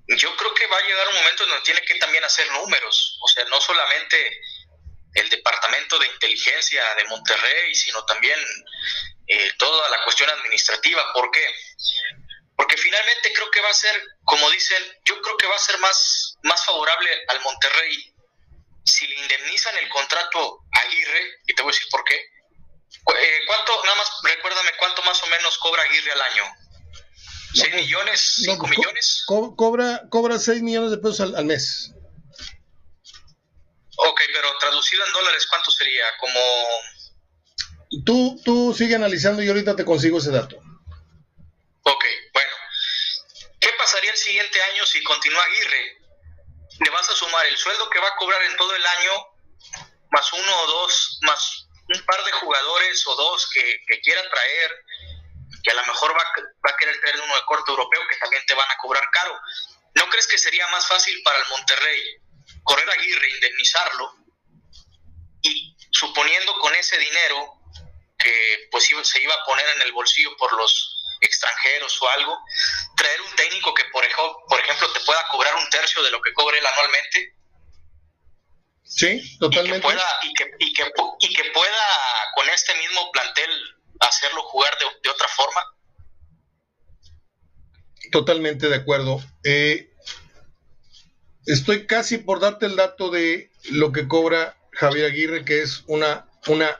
yo creo que va a llegar un momento en donde tiene que también hacer números, o sea, no solamente el departamento de inteligencia de Monterrey, sino también eh, toda la cuestión administrativa. ¿Por qué? Porque finalmente creo que va a ser, como dicen, yo creo que va a ser más, más favorable al Monterrey si le indemnizan el contrato a Aguirre, y te voy a decir por qué, eh, ¿Cuánto, nada más, recuérdame, cuánto más o menos cobra Aguirre al año? ¿6 pues, millones? ¿5 pues, millones? cobra, cobra 6 millones de pesos al, mes. Ok, pero traducido en dólares, ¿cuánto sería? Como... Tú, tú sigue analizando y ahorita te consigo ese dato. Ok, bueno. ¿Qué pasaría el siguiente año si continúa Aguirre? Le vas a sumar el sueldo que va a cobrar en todo el año, más uno o dos, más un par de jugadores o dos que, que quiera traer, que a lo mejor va, va a querer traer uno de corte europeo que también te van a cobrar caro. ¿No crees que sería más fácil para el Monterrey correr a Aguirre, indemnizarlo y suponiendo con ese dinero que pues se iba a poner en el bolsillo por los extranjeros o algo, traer un técnico que por ejemplo, te pueda cobrar un tercio de lo que cobre él anualmente Sí, totalmente. Y que, pueda, y, que, y, que, y que pueda con este mismo plantel hacerlo jugar de, otra forma. Totalmente de acuerdo. Eh, estoy casi por darte el dato de lo que cobra Javier Aguirre, que es una, una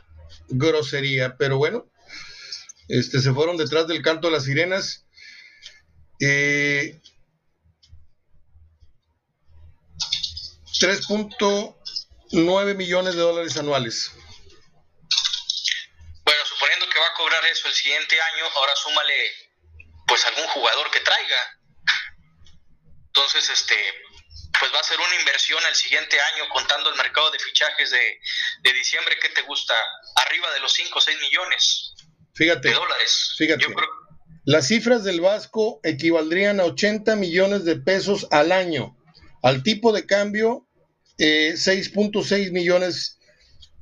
grosería, pero bueno, este, se fueron detrás del canto de las sirenas. Eh, 3. 9 millones de dólares anuales. cobrar eso el siguiente año, ahora súmale pues algún jugador que traiga. Entonces, este, pues va a ser una inversión el siguiente año contando el mercado de fichajes de, de diciembre que te gusta arriba de los 5 o 6 millones fíjate, de dólares. Fíjate. Las cifras del Vasco equivaldrían a 80 millones de pesos al año. Al tipo de cambio, 6.6 eh, millones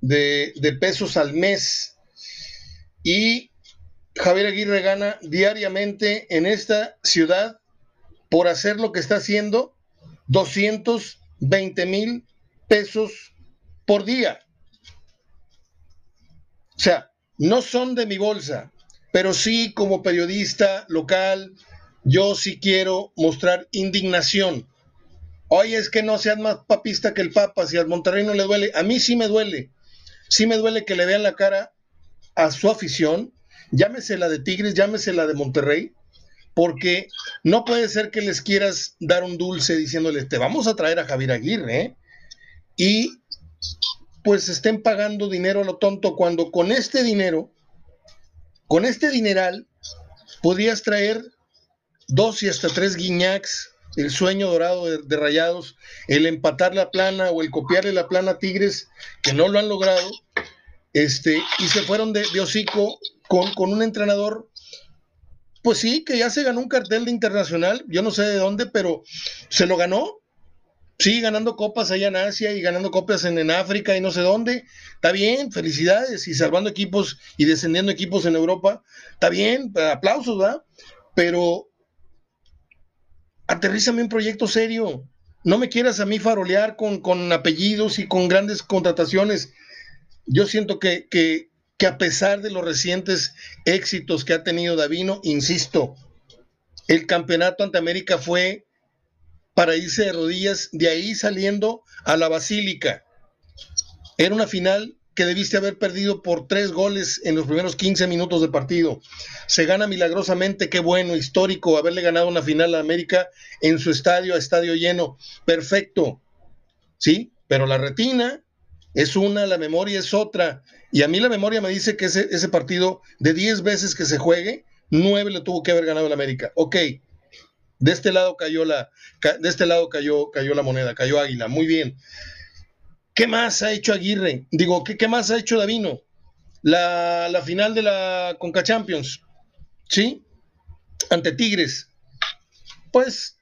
de, de pesos al mes. Y Javier Aguirre gana diariamente en esta ciudad por hacer lo que está haciendo 220 mil pesos por día. O sea, no son de mi bolsa, pero sí como periodista local, yo sí quiero mostrar indignación. Oye, es que no seas más papista que el Papa, si al Monterrey no le duele, a mí sí me duele. Sí me duele que le vean la cara a su afición, llámese la de Tigres, llámese la de Monterrey, porque no puede ser que les quieras dar un dulce diciéndoles, te vamos a traer a Javier Aguirre, ¿eh? y pues estén pagando dinero a lo tonto cuando con este dinero, con este dineral, podrías traer dos y hasta tres guiñacs, el sueño dorado de, rayados, el empatar la plana o el copiarle la plana a Tigres, que no lo han logrado, este, y se fueron de, de hocico con, con un entrenador pues sí, que ya se ganó un cartel de internacional, yo no sé de dónde, pero se lo ganó. Sí, ganando copas allá en Asia y ganando copas en, África y no sé dónde. Está bien, felicidades. Y salvando equipos y descendiendo equipos en Europa. Está bien, aplausos, ¿verdad? Pero aterrízame un proyecto serio. No me quieras a mí farolear con, con apellidos y con grandes contrataciones. Yo siento que, que, que a pesar de los recientes éxitos que ha tenido Davino, insisto, el campeonato ante América fue para irse de rodillas, de ahí saliendo a la Basílica. Era una final que debiste haber perdido por tres goles en los primeros 15 minutos de partido. Se gana milagrosamente, qué bueno, histórico, haberle ganado una final a América en su estadio, a estadio lleno. Perfecto, ¿sí? Pero la retina es una, la memoria es otra. Y a mí la memoria me dice que ese, ese partido, de 10 veces que se juegue, 9 le tuvo que haber ganado el América. Ok, de este lado cayó la, de este lado cayó, cayó la moneda, cayó Águila. Muy bien. ¿Qué más ha hecho Aguirre? Digo, ¿qué, más ha hecho Davino? La, final de la Conca Champions, ¿sí? Ante Tigres. Pues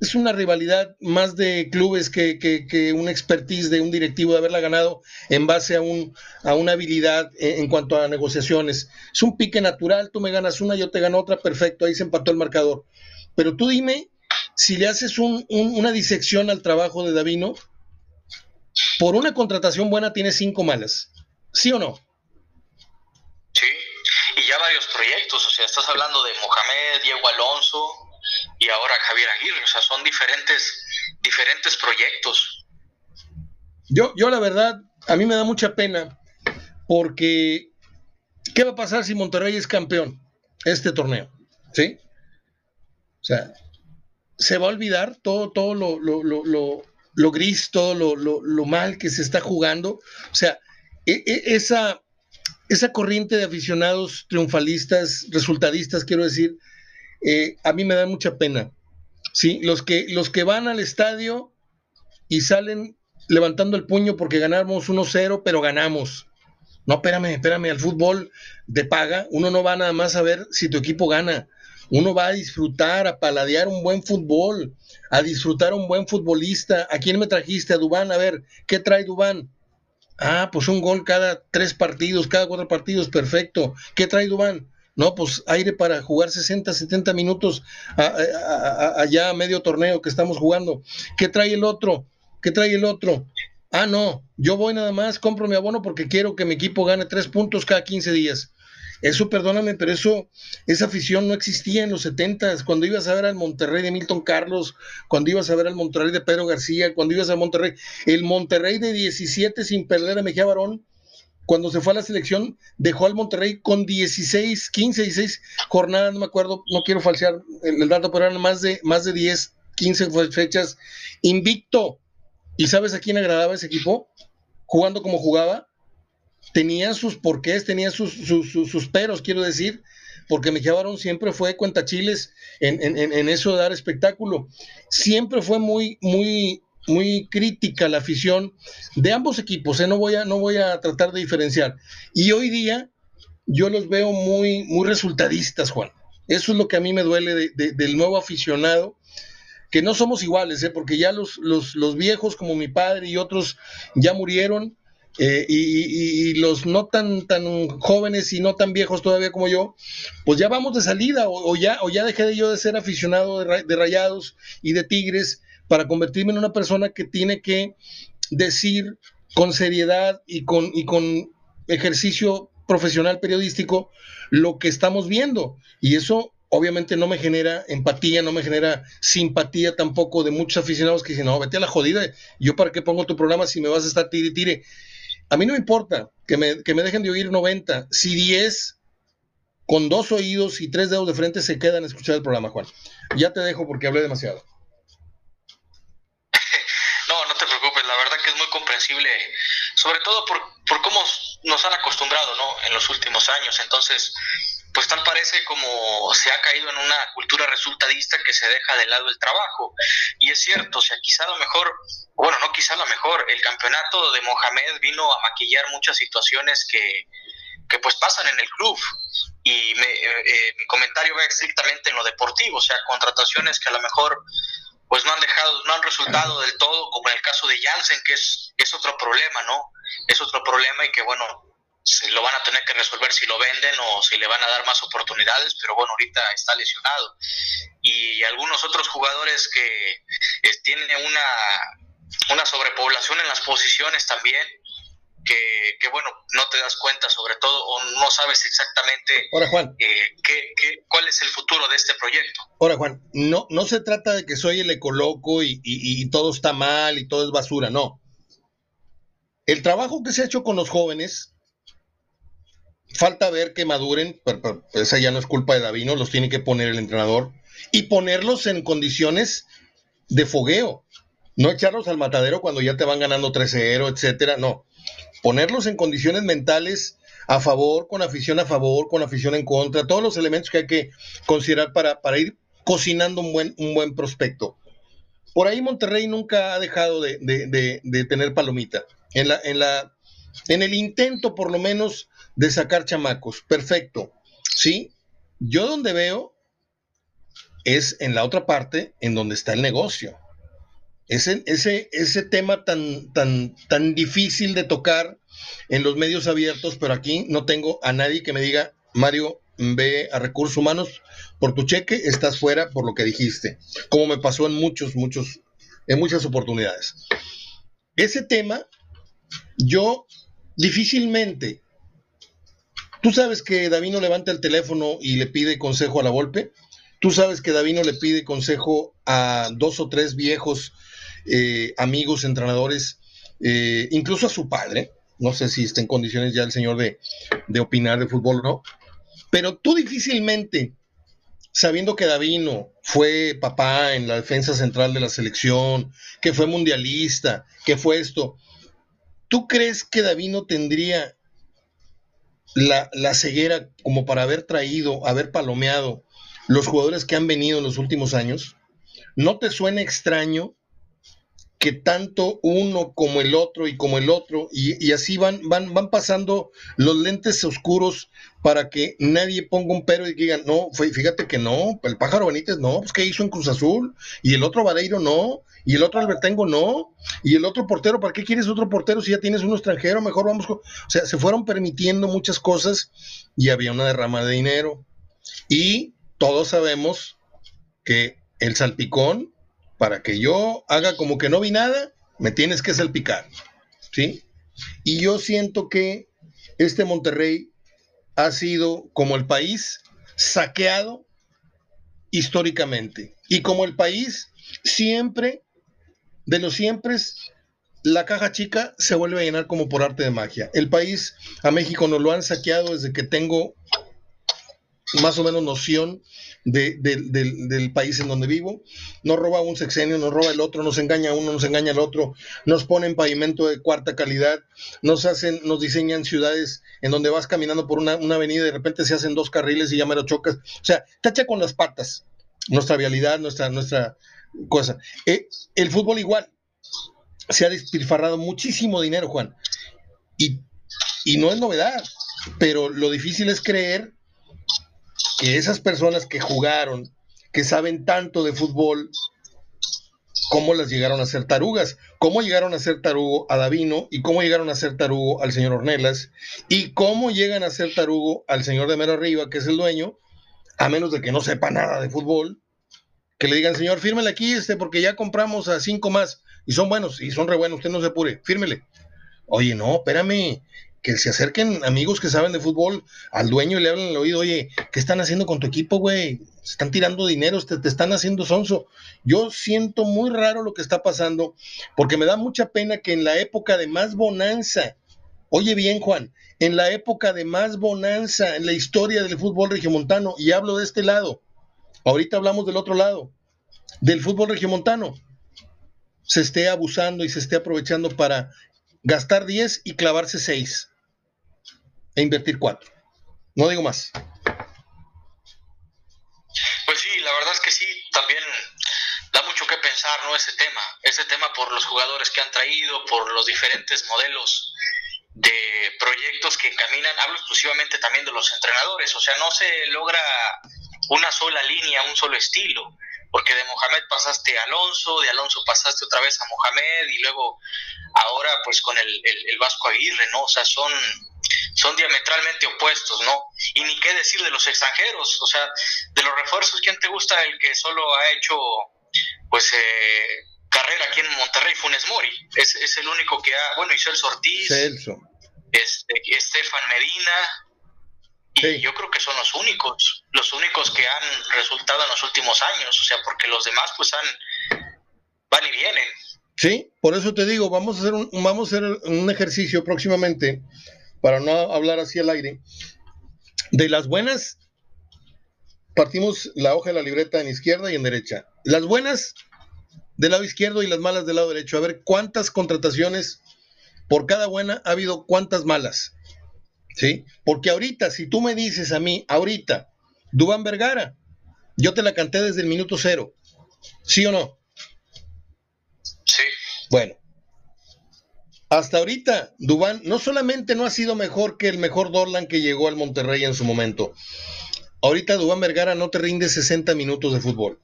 es una rivalidad más de clubes que, que, expertise de un directivo de haberla ganado en base a, un, a una habilidad en, cuanto a negociaciones. Es un pique natural, tú me ganas una, yo te gano otra, perfecto, ahí se empató el marcador. Pero tú dime si le haces una disección al trabajo de Davino, por una contratación buena tiene cinco malas, ¿sí o no? Sí, y ya varios proyectos, o sea, estás hablando de Mohamed, Diego Alonso, y ahora Javier Aguirre, o sea, son diferentes, diferentes proyectos. Yo, yo la verdad, a mí me da mucha pena porque ¿qué va a pasar si Monterrey es campeón este torneo? ¿Sí? O sea, se va a olvidar todo, todo lo, lo, lo, lo gris, todo lo, mal que se está jugando. O sea, e, e, esa, esa corriente de aficionados triunfalistas, resultadistas, quiero decir, eh, a mí me da mucha pena. ¿sí? Los, que, los que van al estadio y salen levantando el puño porque ganamos 1-0, pero ganamos. No, espérame, espérame, al fútbol de paga, uno no va nada más a ver si tu equipo gana. Uno va a disfrutar, a paladear un buen fútbol, a disfrutar un buen futbolista. ¿A quién me trajiste? A Dubán. A ver, ¿qué trae Dubán? Ah, pues un gol cada tres partidos, cada cuatro partidos, perfecto. ¿Qué trae Dubán? No, pues aire para jugar 60, 70 minutos allá a medio torneo que estamos jugando. ¿Qué trae el otro? ¿Qué trae el otro? Ah, no, yo voy nada más, compro mi abono porque quiero que mi equipo gane tres puntos cada 15 días. Eso, perdóname, pero eso, esa afición no existía en los 70 cuando ibas a ver al Monterrey de Milton Carlos, cuando ibas a ver al Monterrey de Pedro García, cuando ibas a Monterrey, el Monterrey de 17 sin perder a Mejía Barón, cuando se fue a la selección, dejó al Monterrey con 16, 15, 16 jornadas, no me acuerdo, no quiero falsear el, dato, pero eran más de, más de 10, 15 fechas, invicto. ¿Y sabes a quién agradaba ese equipo? Jugando como jugaba, tenían sus porqués, tenían sus, sus, peros, quiero decir, porque me llevaron siempre fue cuentachiles en, en, en, eso de dar espectáculo. Siempre fue muy, muy, muy crítica la afición de ambos equipos, ¿eh? no, voy a, no voy a tratar de diferenciar. Y hoy día yo los veo muy, muy resultadistas, Juan. Eso es lo que a mí me duele del nuevo aficionado, que no somos iguales, ¿eh? porque ya los, los, los viejos como mi padre y otros ya murieron eh, y, los no tan, tan jóvenes y no tan viejos todavía como yo, pues ya vamos de salida o, ya, o ya dejé de yo de ser aficionado de, rayados y de tigres para convertirme en una persona que tiene que decir con seriedad y con, y con ejercicio profesional periodístico lo que estamos viendo. Y eso obviamente no me genera empatía, no me genera simpatía tampoco de muchos aficionados que dicen, no, vete a la jodida, yo para qué pongo tu programa si me vas a estar tire tire. A mí no me importa que me, dejen de oír 90, si 10 con dos oídos y tres dedos de frente se quedan a escuchar el programa, Juan. Ya te dejo porque hablé demasiado. [laughs] No, no te preocupes, la verdad que es muy comprensible, sobre todo por, por cómo nos han acostumbrado, ¿no? En los últimos años. Entonces, pues tal parece como se ha caído en una cultura resultadista que se deja de lado el trabajo. Y es cierto, o sea, quizá a lo mejor, bueno, no quizá lo mejor, el campeonato de Mohamed vino a maquillar muchas situaciones que, que pues pasan en el club. Y me, eh, eh, mi comentario va estrictamente en lo deportivo, o sea, contrataciones que a lo mejor pues no han dejado, no han resultado del todo, como en el caso de Janssen, que es, es otro problema, ¿no? Es otro problema y que bueno, se lo van a tener que resolver si lo venden o si le van a dar más oportunidades, pero bueno, ahorita está lesionado. Y algunos otros jugadores que eh, tienen una, una sobrepoblación en las posiciones también, que, que, bueno, no te das cuenta sobre todo o no sabes exactamente Ahora, Juan. Eh, qué, cuál es el futuro de este proyecto. Ahora, Juan, no, no se trata de que soy el ecoloco y, y, y todo está mal y todo es basura, no. El trabajo que se ha hecho con los jóvenes falta ver que maduren, esa ya no es culpa de Davino, los tiene que poner el entrenador y ponerlos en condiciones de fogueo, no echarlos al matadero cuando ya te van ganando 3-0, etcétera, no, ponerlos en condiciones mentales a favor, con afición a favor, con afición en contra, todos los elementos que hay que considerar para, para ir cocinando un buen, un buen prospecto. Por ahí Monterrey nunca ha dejado de, de, de tener palomita. En, la, en, la, en el intento, por lo menos, de sacar chamacos. Perfecto. ¿Sí? Yo donde veo es en la otra parte, en donde está el negocio. Ese, ese, ese tema tan, tan, tan difícil de tocar en los medios abiertos, pero aquí no tengo a nadie que me diga, Mario, ve a recursos humanos por tu cheque, estás fuera por lo que dijiste, como me pasó en muchos, muchos, en muchas oportunidades. Ese tema, yo difícilmente Tú sabes que Davino levanta el teléfono y le pide consejo a la Volpe. Tú sabes que Davino le pide consejo a dos o tres viejos eh, amigos, entrenadores, eh, incluso a su padre. No sé si está en condiciones ya el señor de, de opinar de fútbol no. Pero tú difícilmente, sabiendo que Davino fue papá en la defensa central de la selección, que fue mundialista, que fue esto, ¿tú crees que Davino tendría la, la, ceguera como para haber traído, haber palomeado los jugadores que han venido en los últimos años? ¿No te suena extraño que tanto uno como el otro y como el otro, y, así van, van, van pasando los lentes oscuros para que nadie ponga un pero y digan, no, fíjate que no, el pájaro Benítez no, pues que hizo en Cruz Azul, y el otro Vareiro no, y el otro Albertengo no, y el otro portero, ¿para qué quieres otro portero si ya tienes uno extranjero? Mejor vamos O sea, se fueron permitiendo muchas cosas y había una derrama de dinero. Y todos sabemos que el salpicón para que yo haga como que no vi nada, me tienes que salpicar. ¿Sí? Y yo siento que este Monterrey ha sido como el país saqueado históricamente. Y como el país siempre, de los siempre, la caja chica se vuelve a llenar como por arte de magia. El país a México nos lo han saqueado desde que tengo más o menos noción del país en donde vivo. Nos roba un sexenio, nos roba el otro, nos engaña uno, nos engaña el otro, nos ponen pavimento de cuarta calidad, nos hacen, nos diseñan ciudades en donde vas caminando por una, avenida y de repente se hacen dos carriles y ya me lo chocas. O sea, tacha con las patas nuestra vialidad, nuestra, nuestra cosa. Eh, el fútbol igual. Se ha despilfarrado muchísimo dinero, Juan. Y, y no es novedad, pero lo difícil es creer que esas personas que jugaron, que saben tanto de fútbol, cómo las llegaron a ser tarugas, cómo llegaron a ser tarugo a Davino y cómo llegaron a ser tarugo al señor Ornelas y cómo llegan a ser tarugo al señor de Mero Arriba, que es el dueño, a menos de que no sepa nada de fútbol, que le digan, señor, fírmele aquí este porque ya compramos a cinco más y son buenos y son re buenos, usted no se apure, fírmele. Oye, no, espérame, que se acerquen amigos que saben de fútbol al dueño y le hablen al oído, oye, ¿qué están haciendo con tu equipo, güey? Están tirando dinero, te, te, están haciendo sonso. Yo siento muy raro lo que está pasando, porque me da mucha pena que en la época de más bonanza, oye bien, Juan, en la época de más bonanza en la historia del fútbol regiomontano, y hablo de este lado, ahorita hablamos del otro lado, del fútbol regiomontano, se esté abusando y se esté aprovechando para gastar 10 y clavarse 6 e invertir cuatro. No digo más. Pues sí, la verdad es que sí, también da mucho que pensar, ¿no? Ese tema, ese tema por los jugadores que han traído, por los diferentes modelos de proyectos que caminan, hablo exclusivamente también de los entrenadores, o sea, no se logra una sola línea, un solo estilo, porque de Mohamed pasaste a Alonso, de Alonso pasaste otra vez a Mohamed y luego ahora pues con el, el Vasco Aguirre, ¿no? O sea, son son diametralmente opuestos, ¿no? Y ni qué decir de los extranjeros, o sea, de los refuerzos, ¿quién te gusta el que solo ha hecho, pues, eh, carrera aquí en Monterrey? Funes Mori, es, es el único que ha, bueno, y Celso Ortiz, Celso. Este, Estefan Medina, y yo creo que son los únicos, los únicos que han resultado en los últimos años, o sea, porque los demás, pues, han, van y vienen. Sí, por eso te digo, vamos a hacer un, vamos a hacer un ejercicio próximamente para no hablar así al aire, de las buenas, partimos la hoja de la libreta en izquierda y en derecha. Las buenas del lado izquierdo y las malas del lado derecho. A ver cuántas contrataciones por cada buena ha habido, cuántas malas. ¿Sí? Porque ahorita, si tú me dices a mí, ahorita, Dubán Vergara, yo te la canté desde el minuto cero. ¿Sí o no? Sí. Bueno, hasta ahorita, Dubán no solamente no ha sido mejor que el mejor Dorlan que llegó al Monterrey en su momento. Ahorita Dubán Vergara no te rinde 60 minutos de fútbol.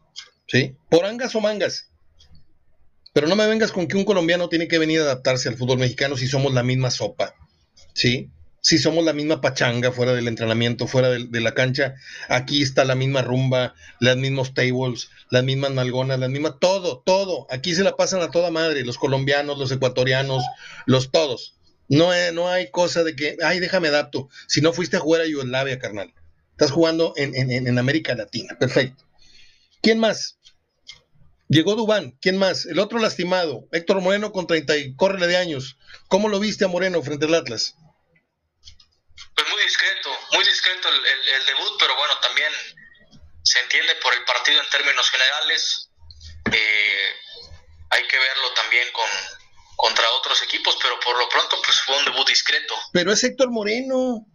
¿Sí? Por angas o mangas. Pero no me vengas con que un colombiano tiene que venir a adaptarse al fútbol mexicano si somos la misma sopa. ¿Sí? Si somos la misma pachanga fuera del entrenamiento, fuera de, la cancha, aquí está la misma rumba, las mismos tables, las mismas nalgonas, las mismas, todo, todo. Aquí se la pasan a toda madre, los colombianos, los ecuatorianos, los todos. No, no hay cosa de que, ay, déjame adapto. Si no fuiste a jugar a Yugoslavia, carnal. Estás jugando en, en América Latina. Perfecto. ¿Quién más? Llegó Dubán, ¿quién más? El otro lastimado, Héctor Moreno con 30 y córrele de años. ¿Cómo lo viste a Moreno frente al Atlas? Discreto, muy discreto el, debut, pero bueno, también se entiende por el partido en términos generales. Eh, hay que verlo también con contra otros equipos, pero por lo pronto pues fue un debut discreto. Pero es Héctor Moreno.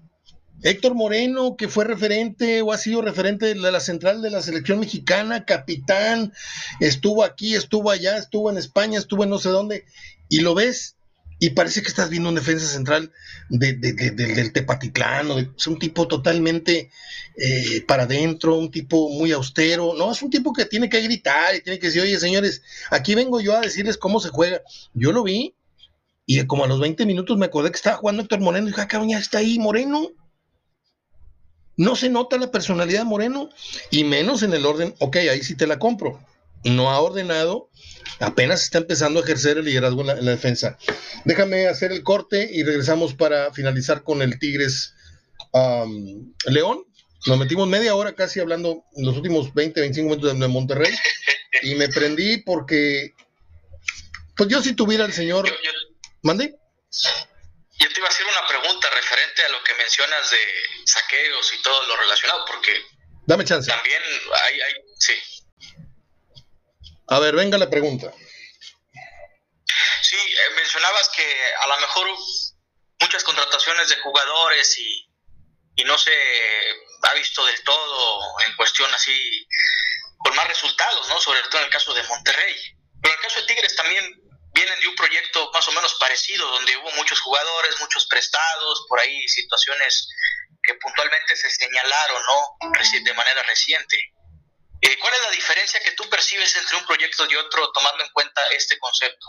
Héctor Moreno, que fue referente o ha sido referente de la central de la selección mexicana, capitán, estuvo aquí, estuvo allá, estuvo en España, estuvo en no sé dónde, y lo ves y parece que estás viendo un defensa central de, del Tepatitlán, es un tipo totalmente eh, para adentro, un tipo muy austero, no, es un tipo que tiene que gritar y tiene que decir, oye señores, aquí vengo yo a decirles cómo se juega. Yo lo vi y como a los 20 minutos me acordé que estaba jugando Héctor Moreno y dije, ah, ya está ahí Moreno. No se nota la personalidad de Moreno y menos en el orden, ok, ahí sí te la compro. No ha ordenado, apenas está empezando a ejercer el liderazgo en la, defensa. Déjame hacer el corte y regresamos para finalizar con el Tigres León. Nos metimos media hora casi hablando en los últimos 20, 25 minutos de, Monterrey y me prendí porque, pues yo si tuviera el señor... ¿Mande? yo te iba a hacer una pregunta referente a lo que mencionas de saqueos y todo lo relacionado, porque Dame chance. También hay, hay, sí. A ver, venga la pregunta. Sí, eh, mencionabas que a lo mejor muchas contrataciones de jugadores y, y no se ha visto del todo en cuestión así con más resultados, ¿no? Sobre todo en el caso de Monterrey. Pero en el caso de Tigres también vienen de un proyecto más o menos parecido, donde hubo muchos jugadores, muchos prestados, por ahí situaciones que puntualmente se señalaron ¿no? de manera reciente. Eh, ¿Cuál es la diferencia que tú percibes entre un proyecto y otro tomando en cuenta este concepto?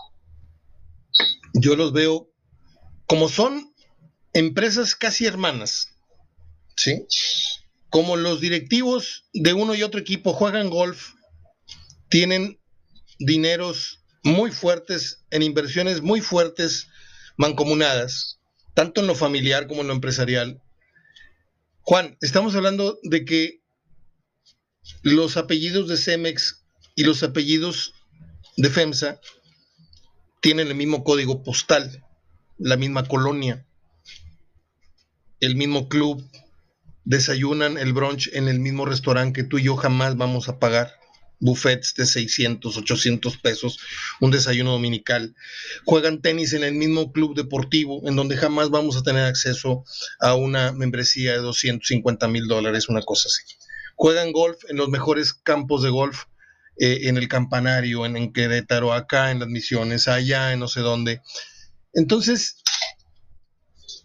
Yo los veo como son empresas casi hermanas, ¿sí? Como los directivos de uno y otro equipo juegan golf, tienen dineros muy fuertes, en inversiones muy fuertes, mancomunadas, tanto en lo familiar como en lo empresarial. Juan, estamos hablando de que los apellidos de Cemex y los apellidos de FEMSA tienen el mismo código postal, la misma colonia, el mismo club, desayunan el brunch en el mismo restaurante que tú y yo jamás vamos a pagar buffets de 600, 800 pesos, un desayuno dominical. Juegan tenis en el mismo club deportivo, en donde jamás vamos a tener acceso a una membresía de 250 mil dólares, una cosa así. Juegan golf en los mejores campos de golf, eh, en el campanario, en, Querétaro, acá en las misiones, allá en no sé dónde. Entonces,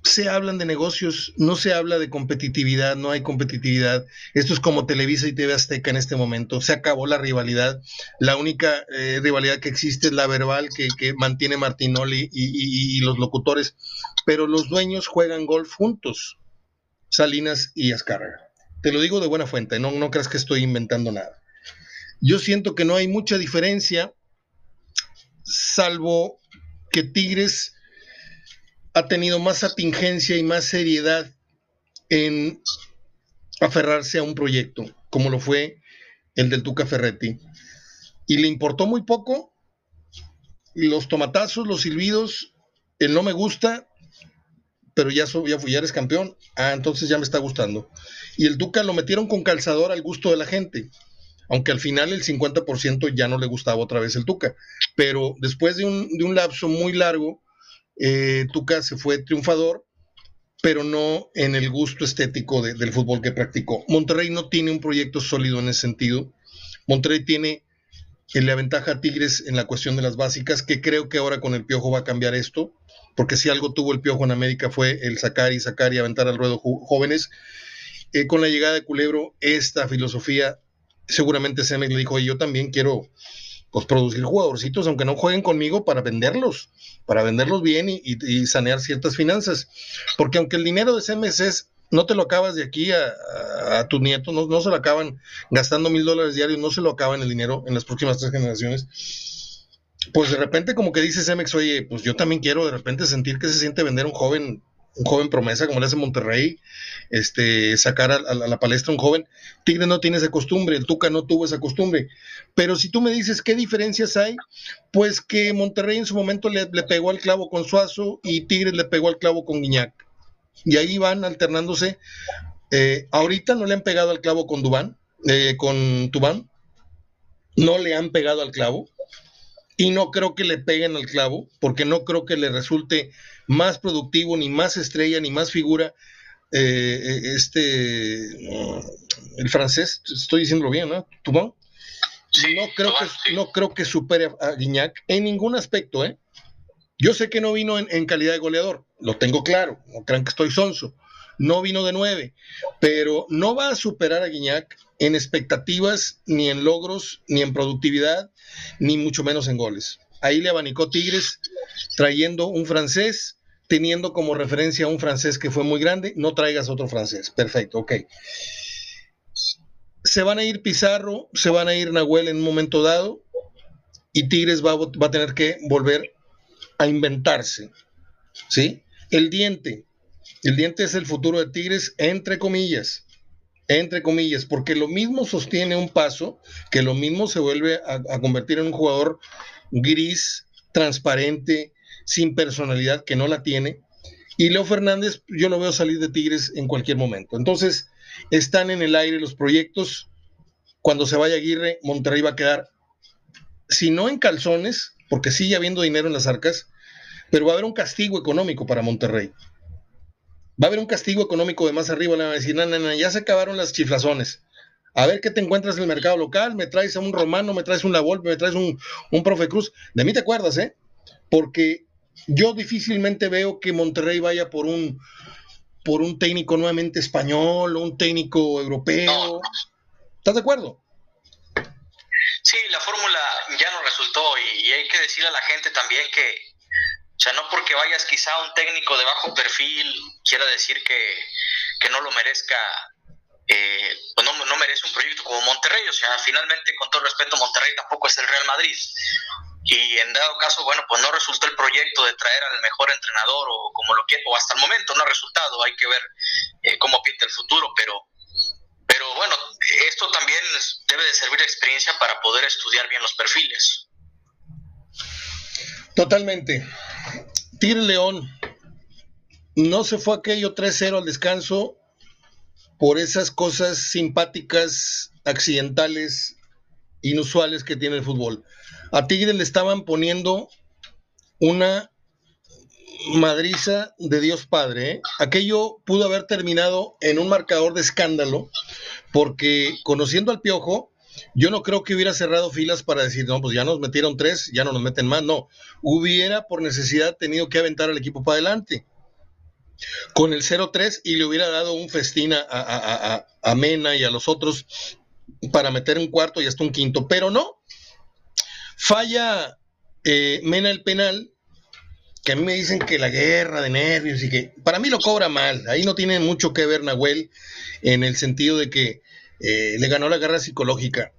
se hablan de negocios, no se habla de competitividad, no hay competitividad. Esto es como Televisa y TV Azteca en este momento. Se acabó la rivalidad. La única eh, rivalidad que existe es la verbal que, mantiene Martinoli y, los locutores. Pero los dueños juegan golf juntos, Salinas y Azcárraga. Te lo digo de buena fuente, no, no creas que estoy inventando nada. Yo siento que no hay mucha diferencia, salvo que Tigres ha tenido más atingencia y más seriedad en aferrarse a un proyecto, como lo fue el del Tuca Ferretti. Y le importó muy poco los tomatazos, los silbidos, el no me gusta, pero ya, ya, ya eres campeón. Ah, entonces ya me está gustando. Y el Tuca lo metieron con calzador al gusto de la gente. Aunque al final el 50% ya no le gustaba otra vez el Tuca. Pero después de un, lapso muy largo, eh, Tuca se fue triunfador, pero no en el gusto estético del fútbol que practicó. Monterrey no tiene un proyecto sólido en ese sentido. Monterrey tiene en la ventaja a Tigres en la cuestión de las básicas, que creo que ahora con el Piojo va a cambiar esto, porque si algo tuvo el Piojo en América fue el sacar y sacar y aventar al ruedo jóvenes. Eh, con la llegada de Culebro, esta filosofía, seguramente Semex le dijo, yo también quiero pues producir jugadorcitos, aunque no jueguen conmigo, para venderlos, para venderlos bien y, sanear ciertas finanzas. Porque aunque el dinero de CMS no te lo acabas de aquí a, tu nieto, no, no, se lo acaban gastando mil dólares diarios, no se lo acaban el dinero en las próximas tres generaciones. Pues de repente como que dice Cemex, oye, pues yo también quiero de repente sentir que se siente vender un joven un joven promesa como le hace Monterrey, este, sacar a, la palestra un joven. Tigre no tiene esa costumbre, el Tuca no tuvo esa costumbre. Pero si tú me dices qué diferencias hay, pues que Monterrey en su momento le, pegó al clavo con Suazo y Tigre le pegó al clavo con Guiñac. Y ahí van alternándose. Eh, ahorita no le han pegado al clavo con Dubán, eh, con Tubán. No le han pegado al clavo y no creo que le peguen al clavo, porque no creo que le resulte más productivo, ni más estrella, ni más figura. Eh, eh, este, el francés, estoy diciéndolo bien, ¿no? no creo, que, no creo que supere a Guignac en ningún aspecto, ¿eh? Yo sé que no vino en, calidad de goleador, lo tengo claro, no crean que estoy sonso. No vino de nueve, pero no va a superar a Guignac en expectativas, ni en logros, ni en productividad, ni mucho menos en goles. Ahí le abanicó Tigres trayendo un francés, teniendo como referencia a un francés que fue muy grande, no traigas otro francés. Perfecto, ok. Se van a ir Pizarro, se van a ir Nahuel en un momento dado y Tigres va, va a tener que volver a inventarse. ¿Sí? El diente. El diente es el futuro de Tigres, entre comillas entre comillas, porque lo mismo sostiene un paso, que lo mismo se vuelve a, convertir en un jugador gris, transparente, sin personalidad, que no la tiene, Y Leo Fernández, yo lo veo salir de Tigres en cualquier momento. Entonces, están en el aire los proyectos. Cuando se vaya Aguirre, Monterrey va a quedar, si no en calzones, porque sigue habiendo dinero en las arcas, pero va a haber un castigo económico para Monterrey. Va a haber un castigo económico de más arriba. Le van a decir, ya se acabaron las chiflazones. A ver qué te encuentras en el mercado local. Me traes a un romano, me traes un La Volpe, me traes un, un profe Cruz. De mí te acuerdas, ¿eh? Porque yo difícilmente veo que Monterrey vaya por un, por un técnico nuevamente español o un técnico europeo. ¿Estás de acuerdo? Sí, la fórmula ya no resultó y, hay que decirle a la gente también que, o sea, no porque vayas quizá un técnico de bajo perfil, quiera decir que, que no lo merezca, eh, pues no, no merece un proyecto como Monterrey. O sea, finalmente, con todo respeto, Monterrey tampoco es el Real Madrid y en dado caso, bueno, pues no resultó el proyecto de traer al mejor entrenador o como lo quiera, o hasta el momento no ha resultado, hay que ver eh, cómo pinta el futuro, pero, pero bueno, esto también debe de servir de experiencia para poder estudiar bien los perfiles. Totalmente. Tigre León, no se fue aquello 3-0 al descanso por esas cosas simpáticas, accidentales, inusuales que tiene el fútbol. A Tigres le estaban poniendo una madriza de Dios Padre. ¿eh? Aquello pudo haber terminado en un marcador de escándalo, porque conociendo al Piojo, yo no creo que hubiera cerrado filas para decir, no, pues ya nos metieron tres, ya no nos meten más. No, hubiera por necesidad tenido que aventar al equipo para adelante. Con el 0-3 y le hubiera dado un festín a, a Mena y a los otros para meter un cuarto y hasta un quinto, pero no, Falla eh, Mena el penal, que a mí me dicen que la guerra de nervios y que para mí lo cobra mal. Ahí no tiene mucho que ver Nahuel en el sentido de que eh, le ganó la guerra psicológica.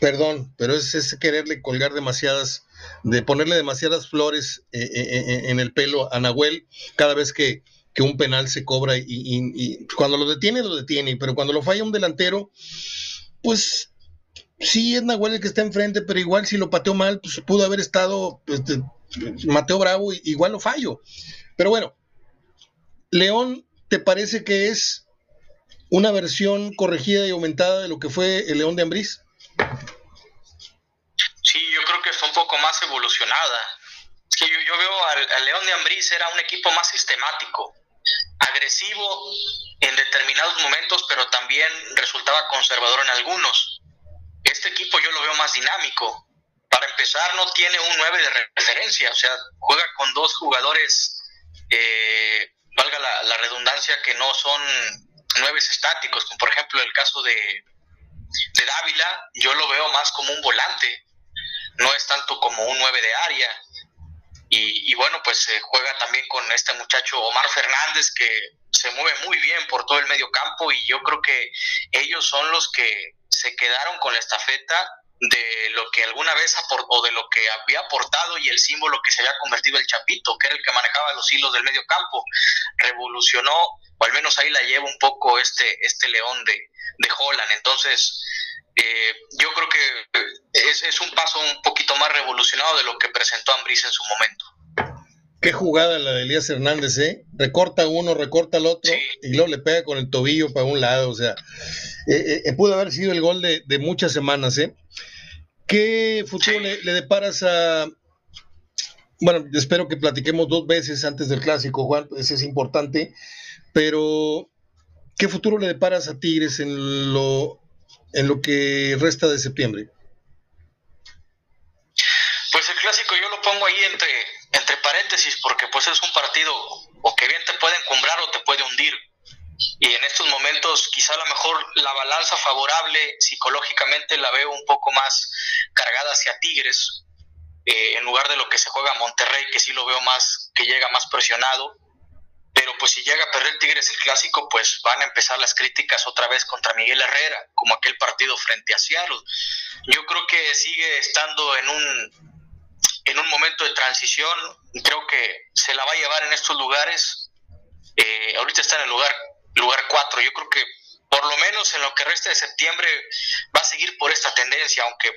Perdón, pero es, quererle colgar demasiadas, de ponerle demasiadas flores eh, en el pelo a Nahuel cada vez que, un penal se cobra y, cuando lo detiene, lo detiene, pero cuando lo falla un delantero, pues sí es Nahuel el que está enfrente, pero igual si lo pateó mal, pues pudo haber estado este, Mateo Bravo, igual lo fallo. Pero bueno, León, ¿te parece que es una versión corregida y aumentada de lo que fue el León de Ambriz? Sí, yo creo que está un poco más evolucionada. Es que yo, veo al, León de Ambriz era un equipo más sistemático, agresivo en determinados momentos, pero también resultaba conservador en algunos este equipo yo lo veo más dinámico. Para empezar, no tiene un 9 de referencia, o sea, juega con dos jugadores, eh, valga la, redundancia, que no son nueves estáticos, como por ejemplo el caso de, de Dávila, yo lo veo más como un volante, no es tanto como un 9 de área. Y, bueno, pues se juega también con este muchacho Omar Fernández que se mueve muy bien por todo el medio campo y yo creo que ellos son los que se quedaron con la estafeta de lo que alguna vez aportó, o de lo que había aportado y el símbolo que se había convertido el Chapito, que era el que manejaba los hilos del medio campo, revolucionó, o al menos ahí la lleva un poco este, este león de, de Holland. Entonces, eh, yo creo que es, es, un paso un poquito más revolucionado de lo que presentó Ambris en su momento. Qué jugada la de Elías Hernández, ¿eh? Recorta uno, recorta el otro y luego le pega con el tobillo para un lado. O sea, eh, eh, pudo haber sido el gol de, muchas semanas, ¿eh? ¿Qué futuro le, deparas a... Bueno, espero que platiquemos dos veces antes del clásico, Juan, ese es importante, pero ¿qué futuro le deparas a Tigres en lo, en lo que resta de septiembre? Pues el clásico yo lo pongo ahí entre entre paréntesis, porque pues es un partido o que bien te puede encumbrar o te puede hundir. Y en estos momentos quizá a lo mejor la balanza favorable psicológicamente la veo un poco más cargada hacia Tigres, eh, en lugar de lo que se juega Monterrey, que sí lo veo más, que llega más presionado. Pero pues si llega a perder Tigres el clásico, pues van a empezar las críticas otra vez contra Miguel Herrera, como aquel partido frente a Seattle. Yo creo que sigue estando en un en un momento de transición, creo que se la va a llevar en estos lugares. Eh, ahorita está en el lugar lugar 4. Yo creo que por lo menos en lo que resta de septiembre va a seguir por esta tendencia, aunque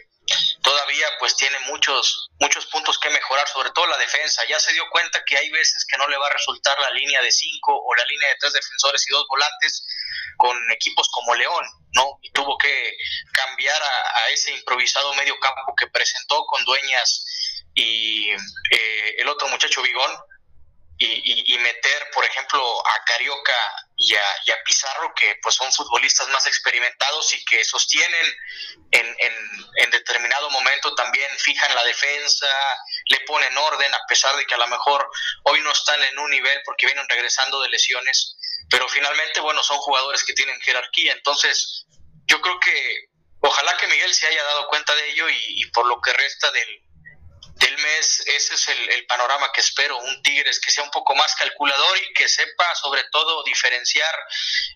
todavía pues tiene muchos muchos puntos que mejorar, sobre todo la defensa. Ya se dio cuenta que hay veces que no le va a resultar la línea de cinco o la línea de tres defensores y dos volantes con equipos como León, ¿no? Y tuvo que cambiar a, ese improvisado medio campo que presentó con Dueñas y eh, el otro muchacho Vigón y, meter, por ejemplo, a Carioca y a, Pizarro, que pues son futbolistas más experimentados y que sostienen en, en, determinado momento también fijan la defensa, le ponen orden, a pesar de que a lo mejor hoy no están en un nivel porque vienen regresando de lesiones, pero finalmente, bueno, son jugadores que tienen jerarquía, entonces yo creo que ojalá que Miguel se haya dado cuenta de ello y por lo que resta del mes, ese es el, panorama que espero, un Tigres que sea un poco más calculador y que sepa sobre todo diferenciar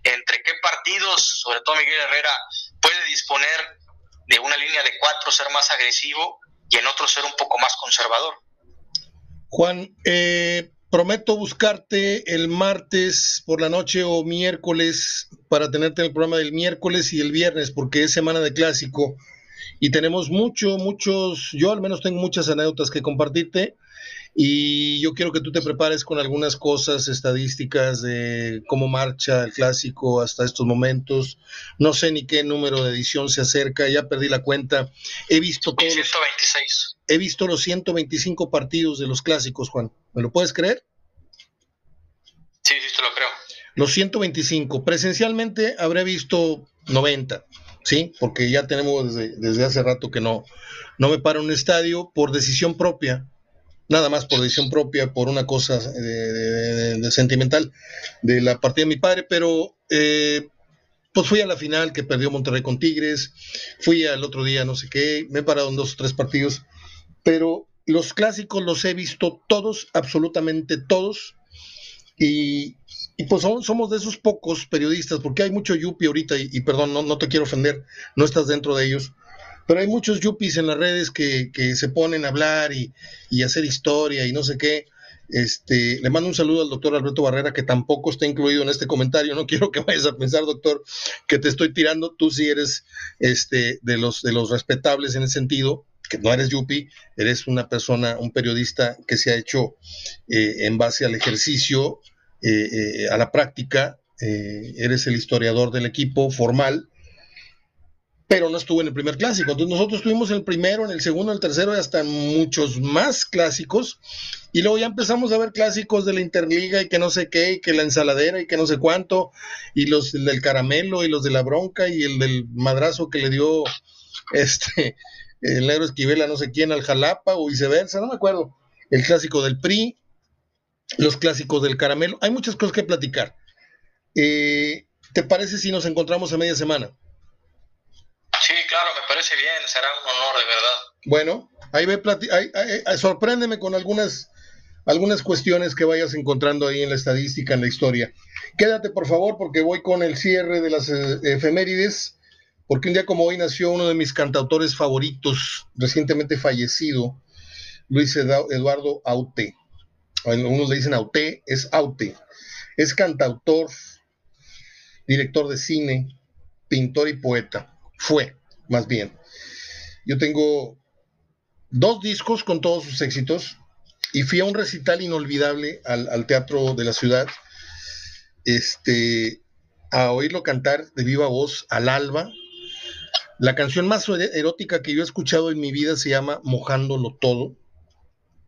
entre qué partidos, sobre todo Miguel Herrera, puede disponer de una línea de cuatro, ser más agresivo y en otros ser un poco más conservador. Juan, eh, prometo buscarte el martes por la noche o miércoles para tenerte en el programa del miércoles y el viernes porque es semana de clásico y tenemos mucho, muchos, yo al menos tengo muchas anécdotas que compartirte y yo quiero que tú te prepares con algunas cosas estadísticas de cómo marcha el clásico hasta estos momentos. No sé ni qué número de edición se acerca, ya perdí la cuenta. He visto todos 126. he visto los 125 partidos de los clásicos, Juan. ¿Me lo puedes creer? Sí, sí, te lo creo. Los 125. Presencialmente habré visto 90. ¿Sí? Porque ya tenemos desde, hace rato que no, no me paro en un estadio por decisión propia, nada más por decisión propia, por una cosa de, sentimental de la partida de mi padre, pero eh, pues fui a la final que perdió Monterrey con Tigres, fui al otro día no sé qué, me he parado en dos o tres partidos, pero los clásicos los he visto todos, absolutamente todos, y, y pues somos de esos pocos periodistas, porque hay mucho yupi ahorita, y, perdón, no, no, te quiero ofender, no estás dentro de ellos, pero hay muchos yuppies en las redes que, se ponen a hablar y, y, hacer historia y no sé qué. Este, le mando un saludo al doctor Alberto Barrera, que tampoco está incluido en este comentario. No [laughs] quiero que vayas a pensar, doctor, que te estoy tirando. Tú sí eres este, de, los, de los respetables en ese sentido, que no eres yuppie, eres una persona, un periodista que se ha hecho eh, en base al ejercicio eh, eh, a la práctica, eh, eres el historiador del equipo formal, pero no estuvo en el primer clásico. Entonces nosotros estuvimos en el primero, en el segundo, en el tercero y hasta muchos más clásicos. Y luego ya empezamos a ver clásicos de la Interliga y que no sé qué, y que la ensaladera y que no sé cuánto, y los del caramelo y los de la bronca y el del madrazo que le dio este el negro Esquivel a no sé quién al Jalapa o viceversa, no me acuerdo. El clásico del PRI, los clásicos del caramelo. Hay muchas cosas que platicar. Eh, ¿Te parece si nos encontramos a media semana? Sí, claro, me parece bien, será un honor, de verdad. Bueno, ahí ve, sorpréndeme con algunas, algunas cuestiones que vayas encontrando ahí en la estadística, en la historia. Quédate, por favor, porque voy con el cierre de las eh, efemérides, porque un día como hoy nació uno de mis cantautores favoritos, recientemente fallecido, Luis Eduardo Aute unos le dicen Aute, es Aute. Es cantautor, director de cine, pintor y poeta. Fue, más bien. Yo tengo dos discos con todos sus éxitos y fui a un recital inolvidable al, teatro de la ciudad este, a oírlo cantar de viva voz al alba. La canción más erótica que yo he escuchado en mi vida se llama Mojándolo Todo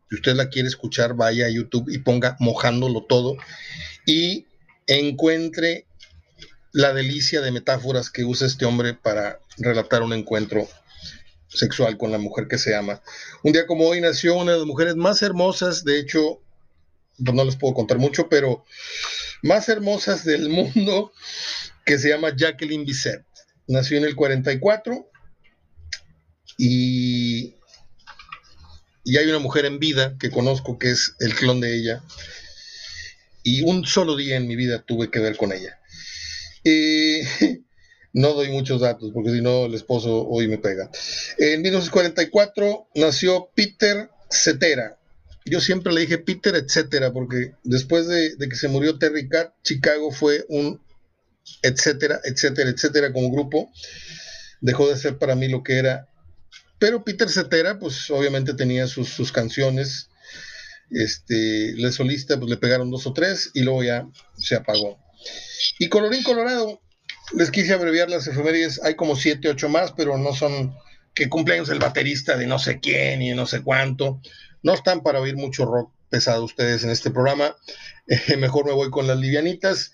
si usted la quiere escuchar, vaya a YouTube y ponga mojándolo todo y encuentre la delicia de metáforas que usa este hombre para relatar un encuentro sexual con la mujer que se ama. Un día como hoy nació una de las mujeres más hermosas, de hecho, pues no les puedo contar mucho, pero más hermosas del [laughs] mundo, que se llama Jacqueline Bisset. Nació en el 44 y y hay una mujer en vida que conozco que es el clon de ella. Y un solo día en mi vida tuve que ver con ella. [laughs] No doy muchos datos porque si no el esposo hoy me pega. En 1944 nació Peter Cetera. Yo siempre le dije Peter, etcétera, porque después de, que se murió Terry Cat, Chicago fue un etcétera, etcétera, etcétera como grupo. Dejó de ser para mí lo que era Pero Peter Cetera, pues obviamente tenía sus, canciones. Este, solista, pues le pegaron dos o tres y luego ya se apagó. Y colorín colorado, les quise abreviar las efemérides, hay como siete, ocho más, pero no son que cumpleaños el baterista de no sé quién y de no sé cuánto. No están para oír mucho rock pesado ustedes en este programa. [laughs] Eh, mejor me voy con las livianitas.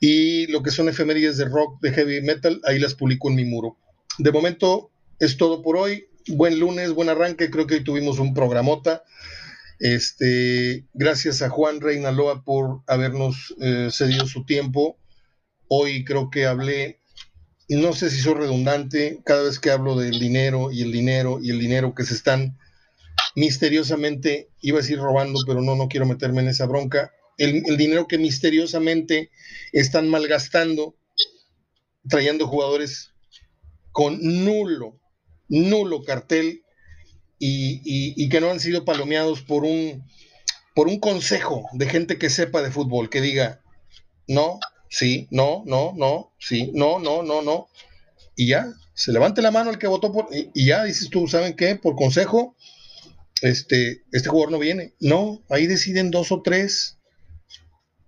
Y lo que son efemérides de rock, de heavy metal, ahí las publico en mi muro. De momento es todo por hoy. Buen lunes, buen arranque. Creo que hoy tuvimos un programota. Este, gracias a Juan Reinaloa por habernos eh, cedido su tiempo. Hoy creo que hablé, no sé si soy redundante, cada vez que hablo del dinero y el dinero y el dinero que se están misteriosamente, iba a decir robando, pero no, no quiero meterme en esa bronca, el, dinero que misteriosamente están malgastando, trayendo jugadores con nulo, nulo cartel y, que no han sido palomeados por un, por un consejo de gente que sepa de fútbol, que diga, no, sí, no, no, no, sí, no, no, no, no. Y ya, se levante la mano el que votó por, y, ya dices tú, ¿saben qué? Por consejo, este, este jugador no viene. No, ahí deciden dos o tres.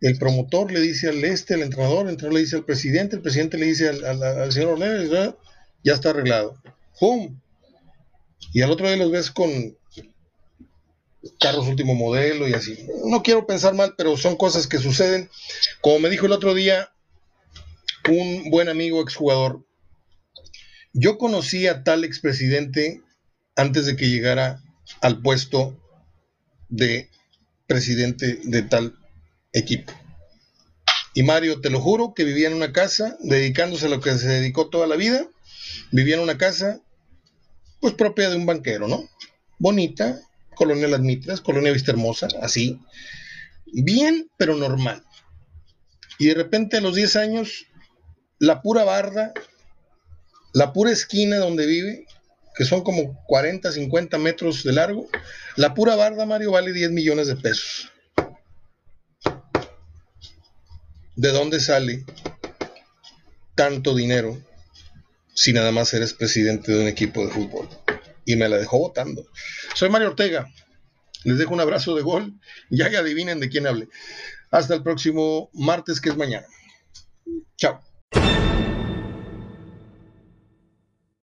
El promotor le dice al este, el entrenador, el entrenador le dice al presidente, el presidente le dice al, señor Ornelas, ya está arreglado. ¡Pum! Y al otro día los ves con carros último modelo y así. No quiero pensar mal, pero son cosas que suceden. Como me dijo el otro día un buen amigo exjugador, yo conocí a tal expresidente antes de que llegara al puesto de presidente de tal equipo. Y Mario, te lo juro, que vivía en una casa, dedicándose a lo que se dedicó toda la vida, vivía en una casa, pues propia de un banquero, ¿no? Bonita, Colonia Las Mitras, Colonia Vista Hermosa, así. Bien, pero normal. Y de repente a los 10 años, la pura barda, la pura esquina donde vive, que son como 40, 50 metros de largo, la pura barda, Mario, vale 10 millones de pesos. ¿De dónde sale tanto dinero si nada más eres presidente de un equipo de fútbol? Y me la dejó votando. Soy Mario Ortega. Les dejo un abrazo de gol. Ya que adivinen de quién hable. Hasta el próximo martes, que es mañana. Chao.